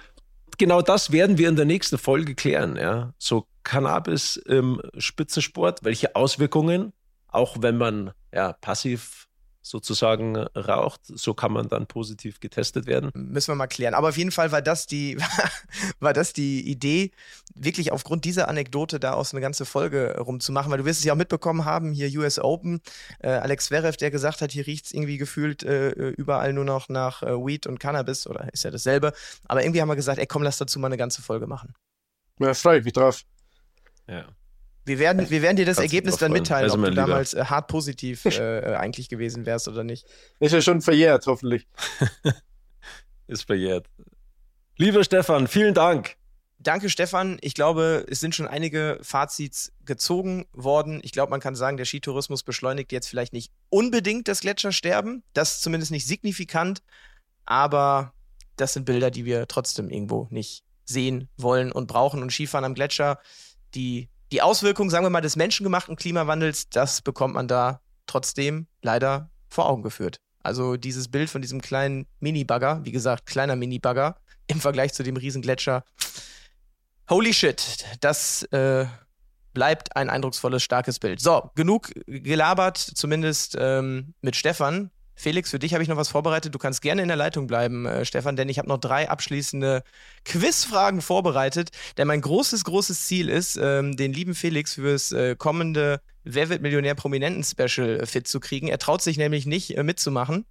Genau das werden wir in der nächsten Folge klären. Ja, so Cannabis im Spitzensport, welche Auswirkungen auch wenn man ja passiv sozusagen raucht. So kann man dann positiv getestet werden. Müssen wir mal klären. Aber auf jeden Fall war das die, war das die Idee, wirklich aufgrund dieser Anekdote daraus eine ganze Folge rumzumachen, weil du wirst es ja auch mitbekommen haben, hier US Open, äh, Alex Zverev, der gesagt hat, hier riecht es irgendwie gefühlt äh, überall nur noch nach äh, Weed und Cannabis oder ist ja dasselbe. Aber irgendwie haben wir gesagt, ey komm, lass dazu mal eine ganze Folge machen. Ja, freue ich mich drauf. Ja. Wir werden, wir werden dir das Kannst Ergebnis dann mitteilen, Also ob du Lieber. damals äh, hart positiv äh, eigentlich gewesen wärst oder nicht. Ist ja schon verjährt, hoffentlich. Ist verjährt. Lieber Stefan, vielen Dank. Danke, Stefan. Ich glaube, es sind schon einige Fazits gezogen worden. Ich glaube, man kann sagen, der Skitourismus beschleunigt jetzt vielleicht nicht unbedingt das Gletschersterben. Das zumindest nicht signifikant. Aber das sind Bilder, die wir trotzdem irgendwo nicht sehen wollen und brauchen. Und Skifahren am Gletscher, die, die Auswirkungen, sagen wir mal, des menschengemachten Klimawandels, das bekommt man da trotzdem leider vor Augen geführt. Also dieses Bild von diesem kleinen Mini-Bagger, wie gesagt, kleiner Mini-Bagger im Vergleich zu dem Riesengletscher. Holy shit, das äh, bleibt ein eindrucksvolles, starkes Bild. So, genug gelabert, zumindest ähm, mit Stefan. Felix, für dich habe ich noch was vorbereitet. Du kannst gerne in der Leitung bleiben, äh, Stefan, denn ich habe noch drei abschließende Quizfragen vorbereitet. Denn mein großes, großes Ziel ist, ähm, den lieben Felix fürs äh, kommende Wer wird Millionär Prominenten-Special äh, fit zu kriegen. Er traut sich nämlich nicht äh, mitzumachen.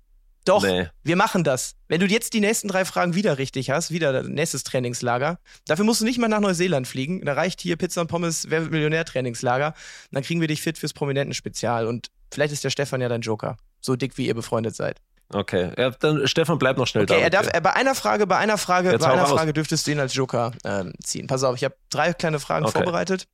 Doch, Nee. wir machen das. Wenn du jetzt die nächsten drei Fragen wieder richtig hast, wieder das nächstes Trainingslager, dafür musst du nicht mal nach Neuseeland fliegen. Da reicht hier Pizza und Pommes Wer wird Millionär Trainingslager. Dann kriegen wir dich fit fürs Prominenten-Spezial. Und vielleicht ist der Stefan ja dein Joker. So dick, wie ihr befreundet seid. Okay, ja, dann Stefan, bleib noch schnell Okay, da. er darf, bitte. äh, bei einer Frage, bei einer Frage, Jetzt bei einer. Frage dürftest du ihn als Joker ähm, ziehen. Pass auf, ich habe drei kleine Fragen Okay. vorbereitet.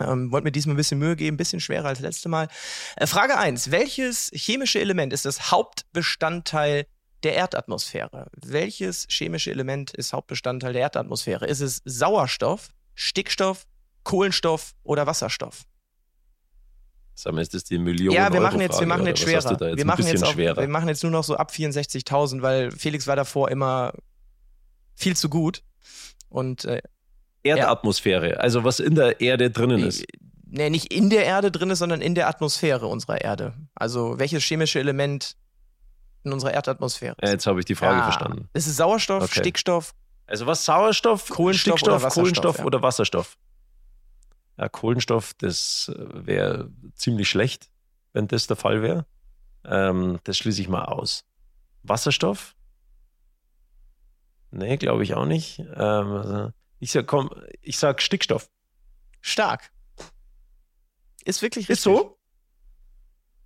Ähm, wollte mir diesmal ein bisschen Mühe geben, ein bisschen schwerer als letzte Mal. Äh, Frage 1. Welches chemische Element ist das Hauptbestandteil der Erdatmosphäre? Welches chemische Element ist Hauptbestandteil der Erdatmosphäre? Ist es Sauerstoff, Stickstoff, Kohlenstoff oder Wasserstoff? Sag mal, ist das die Million ja, wir machen jetzt, wir machen jetzt schwerer. jetzt wir, machen jetzt auch, schwerer. wir machen jetzt nur noch so ab 64.000, weil Felix war davor immer viel zu gut. Und äh, Erdatmosphäre, also was in der Erde drinnen ist. nee, nicht in der Erde drin ist, sondern in der Atmosphäre unserer Erde. Also welches chemische Element in unserer Erdatmosphäre Ja, ist. jetzt habe ich die Frage Ah, verstanden. Ist es Sauerstoff, Okay. Stickstoff? Also was Sauerstoff, Kohlenstoff Stickstoff, oder Kohlenstoff ja. oder Wasserstoff? Ja, Kohlenstoff, das wäre ziemlich schlecht, wenn das der Fall wäre. Ähm, das schließe ich mal aus. Wasserstoff? Nee, glaube ich auch nicht. Ähm, also, ich sag, komm, ich sag Stickstoff. Stark. Ist wirklich Ist richtig. so?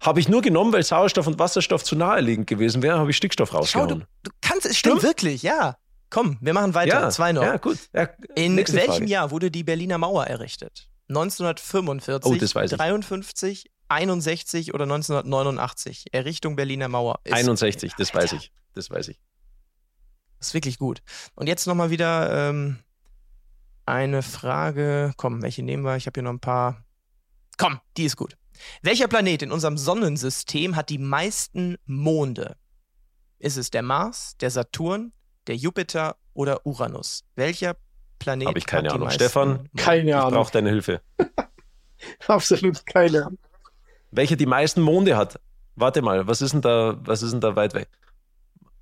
Habe ich nur genommen, weil Sauerstoff und Wasserstoff zu naheliegend gewesen wären, habe ich Stickstoff Schau, rausgehauen. du, du kannst, es stimmt Stimmt? wirklich, ja. Komm, wir machen weiter. ja, Zwei noch. Ja, gut. Ja, In welchem Frage. Jahr wurde die Berliner Mauer errichtet? 1945, Oh, das weiß ich. 53, 61 oder 1989? Errichtung Berliner Mauer. Ist, 61, das weiß ich. Das weiß ich. ist wirklich gut. Und jetzt nochmal wieder ähm, eine Frage. Komm, welche nehmen wir? Ich habe hier noch ein paar. Komm, die ist gut. Welcher Planet in unserem Sonnensystem hat die meisten Monde? Ist es der Mars, der Saturn, der Jupiter oder Uranus? Welcher Planet Hab ich keine Ahnung. Stefan? Keine Ich Ahnung. brauche deine Hilfe. Absolut keine Ahnung. Welche die meisten Monde hat? Warte mal, was ist denn da, was ist denn da weit weg?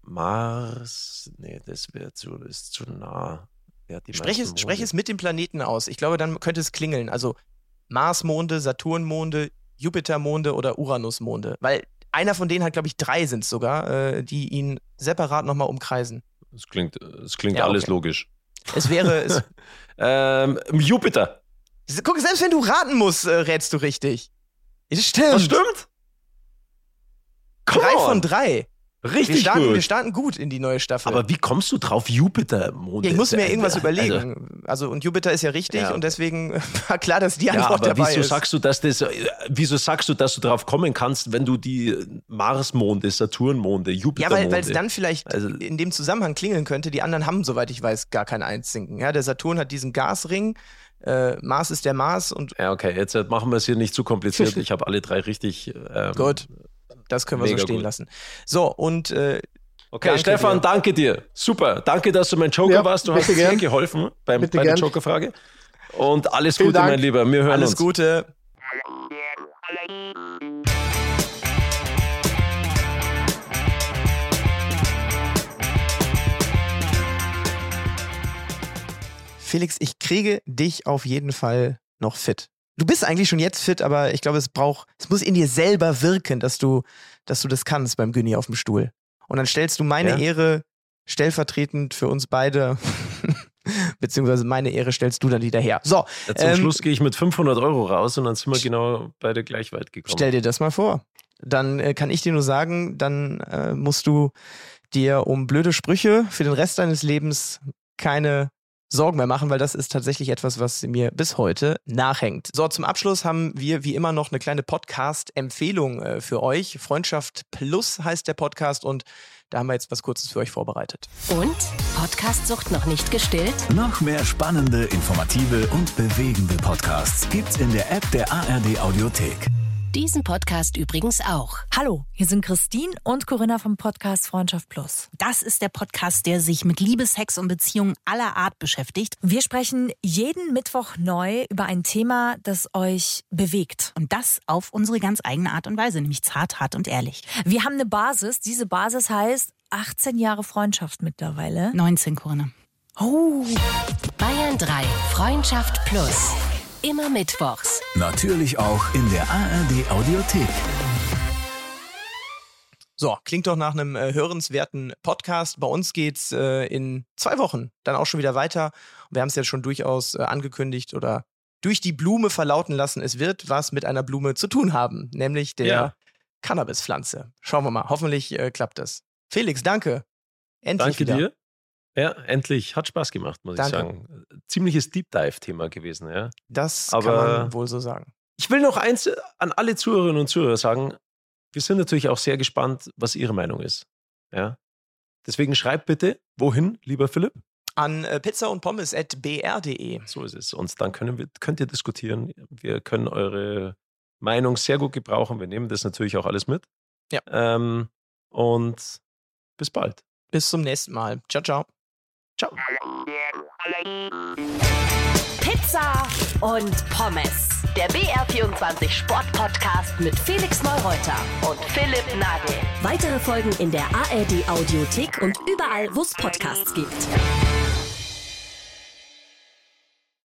Mars, nee, das wäre zu, ist zu nah. Wer hat die Sprech es, sprech es mit dem Planeten aus. Ich glaube, dann könnte es klingeln. Also Marsmonde, Saturnmonde, Jupitermonde oder Uranusmonde. Weil einer von denen hat, glaube ich, drei sind es sogar, äh, die ihn separat nochmal umkreisen. Das klingt, das klingt Ja, alles okay. logisch. Es wäre, es, Ähm, Jupiter. guck, selbst wenn du raten musst, äh, rätst du richtig. Es stimmt. Das stimmt. Come Drei on. von drei. Wir Richtig starten, wir gut. starten gut in die neue Staffel. Aber wie kommst du drauf, Jupiter? Monde? ja, ich muss mir Äh, irgendwas überlegen. Also, und Jupiter ist ja richtig Ja. und deswegen war klar, dass die Ja, Antwort aber dabei wieso ist. sagst du, dass das, wieso sagst du, dass du drauf kommen kannst, wenn du die Marsmonde, Saturnmonde, Ja, Jupitermonde. weil es dann vielleicht Also- in dem Zusammenhang klingeln könnte. Die anderen haben, soweit ich weiß, gar kein Einzinken. Ja, der Saturn hat diesen Gasring, äh, Mars ist der Mars und Ja, okay, jetzt machen wir es hier nicht zu kompliziert. Ich habe alle drei richtig. Ähm, gut, das können wir Mega so stehen gut. lassen. So, und äh, Okay, danke Stefan, dir. danke dir. Super. Danke, dass du mein Joker ja, warst. Du hast gern. sehr geholfen beim, bei gern. der Joker-Frage. Und alles Vielen Gute, Dank. mein Lieber. Wir hören alles uns. Alles Gute. Felix, ich kriege dich auf jeden Fall noch fit. Du bist eigentlich schon jetzt fit, aber ich glaube, es braucht, es muss in dir selber wirken, dass du, dass du das kannst beim Günni auf dem Stuhl. Und dann stellst du meine ja. Ehre stellvertretend für uns beide, beziehungsweise meine Ehre stellst du dann wieder her. So. Ja, zum ähm, Schluss gehe ich mit 500 Euro raus und dann sind wir genau beide gleich weit gekommen. Stell dir das mal vor. Dann äh, kann ich dir nur sagen, dann äh, musst du dir um blöde Sprüche für den Rest deines Lebens keine Sorgen mehr machen, weil das ist tatsächlich etwas, was mir bis heute nachhängt. So, zum Abschluss haben wir wie immer noch eine kleine Podcast-Empfehlung äh, für euch. Freundschaft Plus heißt der Podcast und da haben wir jetzt was Kurzes für euch vorbereitet. Und? Podcastsucht noch nicht gestillt? Noch mehr spannende, informative und bewegende Podcasts gibt's in der App der ARD Audiothek. Diesen Podcast übrigens auch. Hallo, hier sind Christine und Corinna vom Podcast Freundschaft Plus. Das ist der Podcast, der sich mit Liebe, Sex und Beziehungen aller Art beschäftigt. Wir sprechen jeden Mittwoch neu über ein Thema, das euch bewegt. Und das auf unsere ganz eigene Art und Weise, nämlich zart, hart und ehrlich. Wir haben eine Basis. Diese Basis heißt 18 Jahre Freundschaft mittlerweile. 19, Corinna. Oh. Bayern 3, Freundschaft Plus. Immer mittwochs. Natürlich auch in der ARD Audiothek. So, klingt doch nach einem äh, hörenswerten Podcast. Bei uns geht's äh, in zwei Wochen dann auch schon wieder weiter. Wir haben es ja schon durchaus äh, angekündigt oder durch die Blume verlauten lassen. Es wird was mit einer Blume zu tun haben, nämlich der ja. Cannabispflanze. Schauen wir mal. Hoffentlich äh, klappt das. Felix, danke. Endlich danke wieder. dir. Ja, endlich. Hat Spaß gemacht, muss Danke. ich sagen. Ziemliches Deep Dive-Thema gewesen, ja. Das Aber kann man wohl so sagen. Ich will noch eins an alle Zuhörerinnen und Zuhörer sagen. Wir sind natürlich auch sehr gespannt, was Ihre Meinung ist. Ja. Deswegen schreibt bitte, wohin, lieber Philipp? An äh, pizza und pommes at br.de. So ist es. Und dann können wir, könnt ihr diskutieren. Wir können eure Meinung sehr gut gebrauchen. Wir nehmen das natürlich auch alles mit. Ja. Ähm, und bis bald. Bis zum nächsten Mal. Ciao, ciao. Ciao. Pizza und Pommes. Der BR24 Sport Podcast mit Felix Neureuter und Philipp Nagel. Weitere Folgen in der ARD Audiothek und überall, wo es Podcasts gibt.